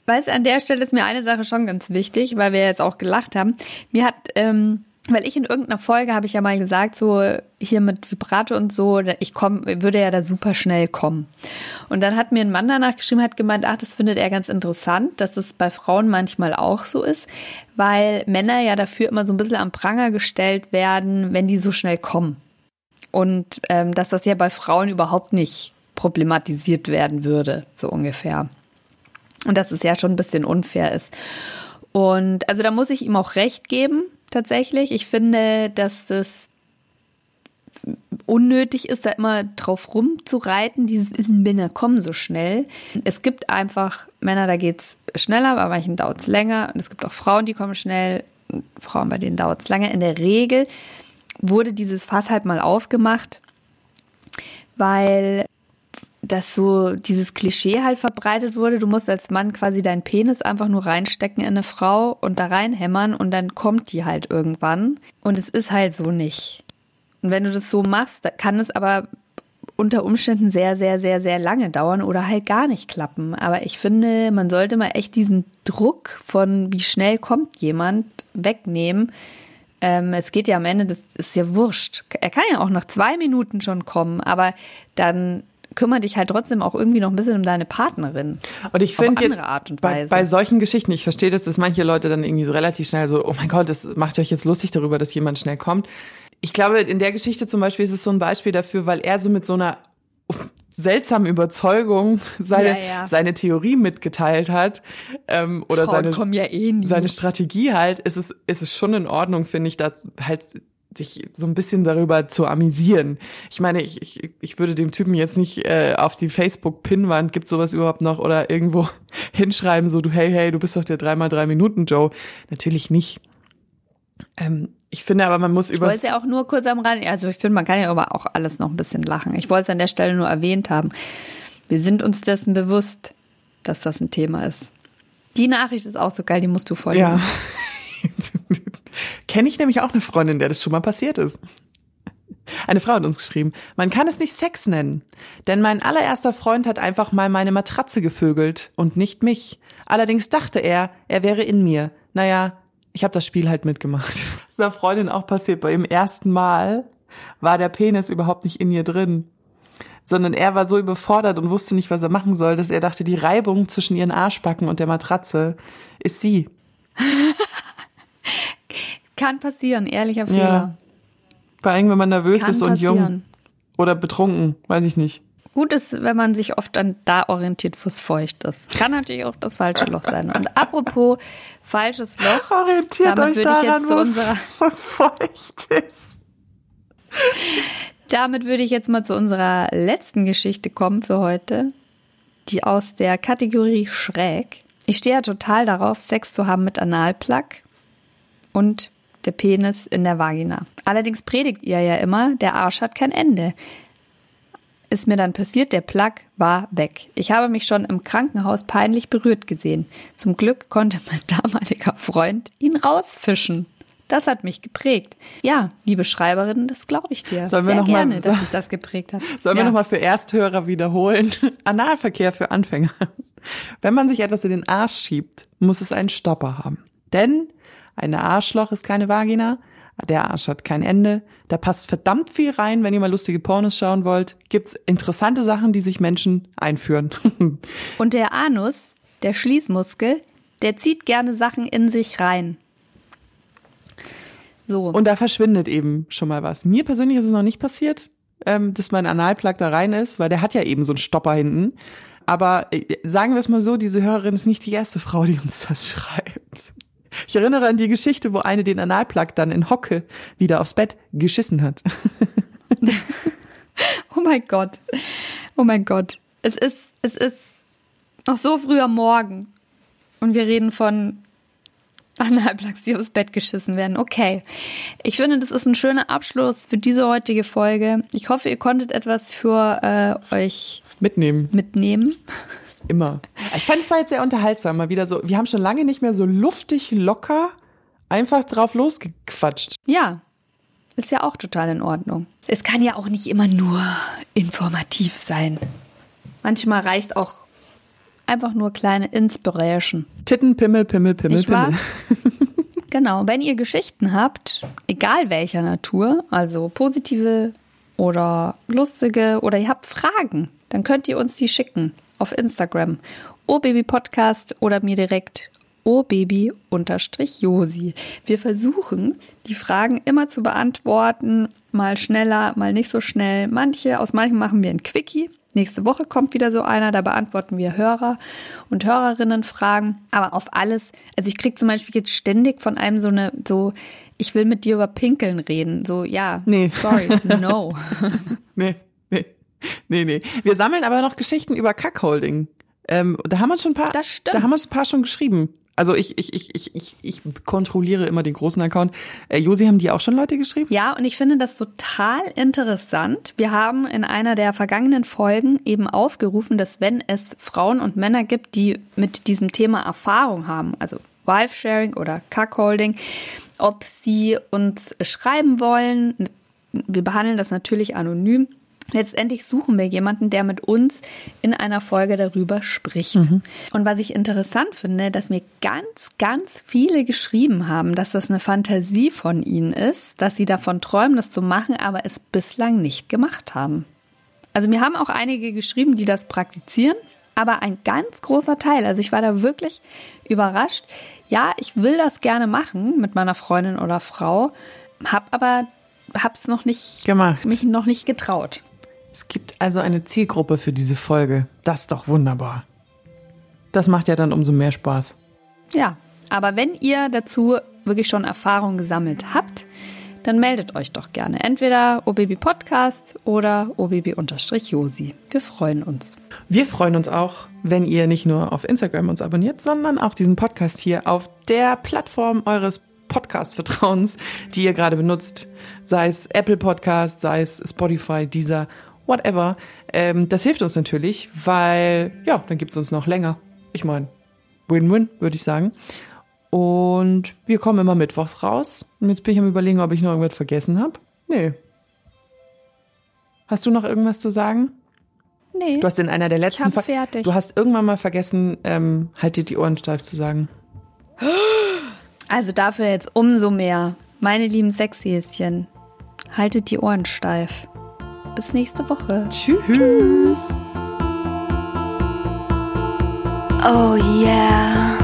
Weißt an der Stelle ist mir eine Sache schon ganz wichtig, weil wir jetzt auch gelacht haben. Mir hat, ähm, weil ich in irgendeiner Folge habe ich ja mal gesagt, so hier mit Vibrato und so, ich komm, würde ja da super schnell kommen. Und dann hat mir ein Mann danach geschrieben, hat gemeint, ach, das findet er ganz interessant, dass das bei Frauen manchmal auch so ist, weil Männer ja dafür immer so ein bisschen am Pranger gestellt werden, wenn die so schnell kommen. Und ähm, dass das ja bei Frauen überhaupt nicht problematisiert werden würde, so ungefähr. Und dass es ja schon ein bisschen unfair ist. Und also da muss ich ihm auch recht geben, tatsächlich. Ich finde, dass das unnötig ist, da immer drauf rumzureiten, diese Männer kommen so schnell. Es gibt einfach Männer, da geht's schneller, bei manchen dauert's länger. Und es gibt auch Frauen, die kommen schnell, Frauen, bei denen dauert's länger. In der Regel wurde dieses Fass halt mal aufgemacht, weil dass so dieses Klischee halt verbreitet wurde, du musst als Mann quasi deinen Penis einfach nur reinstecken in eine Frau und da reinhämmern und dann kommt die halt irgendwann. Und es ist halt so nicht. Und wenn du das so machst, kann es aber unter Umständen sehr, sehr, sehr, sehr lange dauern oder halt gar nicht klappen. Aber ich finde, man sollte mal echt diesen Druck von wie schnell kommt jemand wegnehmen. Ähm, es geht ja am Ende, das ist ja wurscht. Er kann ja auch nach zwei Minuten schon kommen, aber dann kümmere dich halt trotzdem auch irgendwie noch ein bisschen um deine Partnerin. Und ich finde jetzt bei, bei, solchen Geschichten, ich verstehe das, dass manche Leute dann irgendwie so relativ schnell so, oh mein Gott, das macht euch jetzt lustig darüber, dass jemand schnell kommt. Ich glaube, in der Geschichte zum Beispiel ist es so ein Beispiel dafür, weil er so mit so einer seltsamen Überzeugung seine, ja, ja. seine Theorie mitgeteilt hat ähm, oder seine, ja eh seine Strategie halt, ist es, ist es schon in Ordnung, finde ich, da halt sich so ein bisschen darüber zu amüsieren. Ich meine, ich, ich, ich würde dem Typen jetzt nicht äh, auf die Facebook-Pinwand, gibt sowas überhaupt noch, oder irgendwo hinschreiben, so du, hey, hey, du bist doch der dreimal drei Minuten Joe. Natürlich nicht. Ähm, Ich finde aber, man muss Ich über. wollte es ja auch nur kurz am Rand, also ich finde, man kann ja aber auch alles noch ein bisschen lachen. Ich wollte es an der Stelle nur erwähnt haben. Wir sind uns dessen bewusst, dass das ein Thema ist. Die Nachricht ist auch so geil, die musst du vorlesen. Ja. Kenne ich nämlich auch eine Freundin, der das schon mal passiert ist. Eine Frau hat uns geschrieben, man kann es nicht Sex nennen, denn mein allererster Freund hat einfach mal meine Matratze gevögelt und nicht mich. Allerdings dachte er, er wäre in mir. Naja, ich habe das Spiel halt mitgemacht. Das ist einer Freundin auch passiert. Bei ihrem ersten Mal war der Penis überhaupt nicht in ihr drin, sondern er war so überfordert und wusste nicht, was er machen soll, dass er dachte, die Reibung zwischen ihren Arschbacken und der Matratze ist sie. Kann passieren, ehrlicher Ja. Fehler. Vor allem, wenn man nervös Kann ist und jung. passieren. Oder betrunken, weiß ich nicht. Gut ist, wenn man sich oft dann da orientiert, wo es feucht ist. Kann natürlich auch das falsche Loch sein. Und apropos falsches Loch, Orientiert damit euch würde ich daran, jetzt zu was, unserer, was feucht ist. damit würde ich jetzt mal zu unserer letzten Geschichte kommen für heute, die aus der Kategorie schräg. Ich stehe ja total darauf, Sex zu haben mit Analplug und der Penis in der Vagina. Allerdings predigt ihr ja immer, der Arsch hat kein Ende. Ist mir dann passiert, der Plug war weg. Ich habe mich schon im Krankenhaus peinlich berührt gesehen. Zum Glück konnte mein damaliger Freund ihn rausfischen. Das hat mich geprägt. Ja, liebe Schreiberin, das glaube ich dir. Sollen wir Sehr noch mal- gerne, dass sich das geprägt hat. Sollen ja. wir nochmal für Ersthörer wiederholen? Analverkehr für Anfänger. Wenn man sich etwas in den Arsch schiebt, muss es einen Stopper haben. Denn ein Arschloch ist keine Vagina, der Arsch hat kein Ende. Da passt verdammt viel rein, wenn ihr mal lustige Pornos schauen wollt. Gibt's interessante Sachen, die sich Menschen einführen. Und der Anus, der Schließmuskel, der zieht gerne Sachen in sich rein. So. Und da verschwindet eben schon mal was. Mir persönlich ist es noch nicht passiert, ähm, dass mein Analplug da rein ist, weil der hat ja eben so einen Stopper hinten. Aber äh, sagen wir es mal so, diese Hörerin ist nicht die erste Frau, die uns das schreibt. Ich erinnere an die Geschichte, wo eine den Analplug dann in Hocke wieder aufs Bett geschissen hat. Oh mein Gott. Oh mein Gott. Es ist, es ist noch so früh am Morgen. Und wir reden von Analplugs, die aufs Bett geschissen werden. Okay. Ich finde, das ist ein schöner Abschluss für diese heutige Folge. Ich hoffe, ihr konntet etwas für äh, euch Mitnehmen, mitnehmen. Immer. Ich fand es war jetzt sehr unterhaltsam, mal wieder so. Wir haben schon lange nicht mehr so luftig, locker einfach drauf losgequatscht. Ja, ist ja auch total in Ordnung. Es kann ja auch nicht immer nur informativ sein. Manchmal reicht auch einfach nur kleine Inspiration. Titten, Pimmel, Pimmel, Pimmel? Pimmel. Genau, wenn ihr Geschichten habt, egal welcher Natur, also positive oder lustige oder ihr habt Fragen, dann könnt ihr uns die schicken auf Instagram. Obabypodcast oder mir direkt obaby-josi. Wir versuchen, die Fragen immer zu beantworten, mal schneller, mal nicht so schnell. Manche, aus manchen machen wir ein Quickie. Nächste Woche kommt wieder so einer, da beantworten wir Hörer und Hörerinnen Fragen. Aber auf alles, also ich kriege zum Beispiel jetzt ständig von einem so eine, so, ich will mit dir über Pinkeln reden. So, ja, Nee. sorry, no. Nee, nee, nee. Wir sammeln aber noch Geschichten über Kackholding. Ähm, da haben wir schon ein paar, Das stimmt. da haben wir uns ein paar schon geschrieben. Also ich, ich, ich, ich, ich, ich kontrolliere immer den großen Account. Äh, Josi, haben die auch schon Leute geschrieben? Ja, und ich finde das total interessant. Wir haben in einer der vergangenen Folgen eben aufgerufen, dass wenn es Frauen und Männer gibt, die mit diesem Thema Erfahrung haben, also Wife-Sharing oder Cuckolding, ob sie uns schreiben wollen. Wir behandeln das natürlich anonym. Letztendlich suchen wir jemanden, der mit uns in einer Folge darüber spricht. Und was ich interessant finde, dass mir ganz, ganz viele geschrieben haben, dass das eine Fantasie von ihnen ist, dass sie davon träumen, das zu machen, aber es bislang nicht gemacht haben. Also mir haben auch einige geschrieben, die das praktizieren, aber ein ganz großer Teil, also ich war da wirklich überrascht. Ja, ich will das gerne machen mit meiner Freundin oder Frau, hab aber hab's noch nicht Gemacht. mich noch nicht getraut. Es gibt also eine Zielgruppe für diese Folge. Das ist doch wunderbar. Das macht ja dann umso mehr Spaß. Ja, aber wenn ihr dazu wirklich schon Erfahrung gesammelt habt, dann meldet euch doch gerne. Entweder OBB Podcast oder OBB-Josi. Wir freuen uns. Wir freuen uns auch, wenn ihr nicht nur auf Instagram uns abonniert, sondern auch diesen Podcast hier auf der Plattform eures Podcast-Vertrauens, die ihr gerade benutzt. Sei es Apple Podcast, sei es Spotify, dieser, whatever. Ähm, das hilft uns natürlich, weil, ja, dann gibt's uns noch länger. Ich meine, Win-Win, würde ich sagen. Und wir kommen immer mittwochs raus. Und jetzt bin ich am überlegen, ob ich noch irgendwas vergessen habe. Nee. Hast du noch irgendwas zu sagen? Nee. Du hast in einer der letzten Fol- fertig. Du hast irgendwann mal vergessen, ähm, halt dir die Ohren steif zu sagen. Also dafür jetzt umso mehr. Meine lieben Sexhäschen, haltet die Ohren steif. Bis nächste Woche. Tschüss. Oh yeah.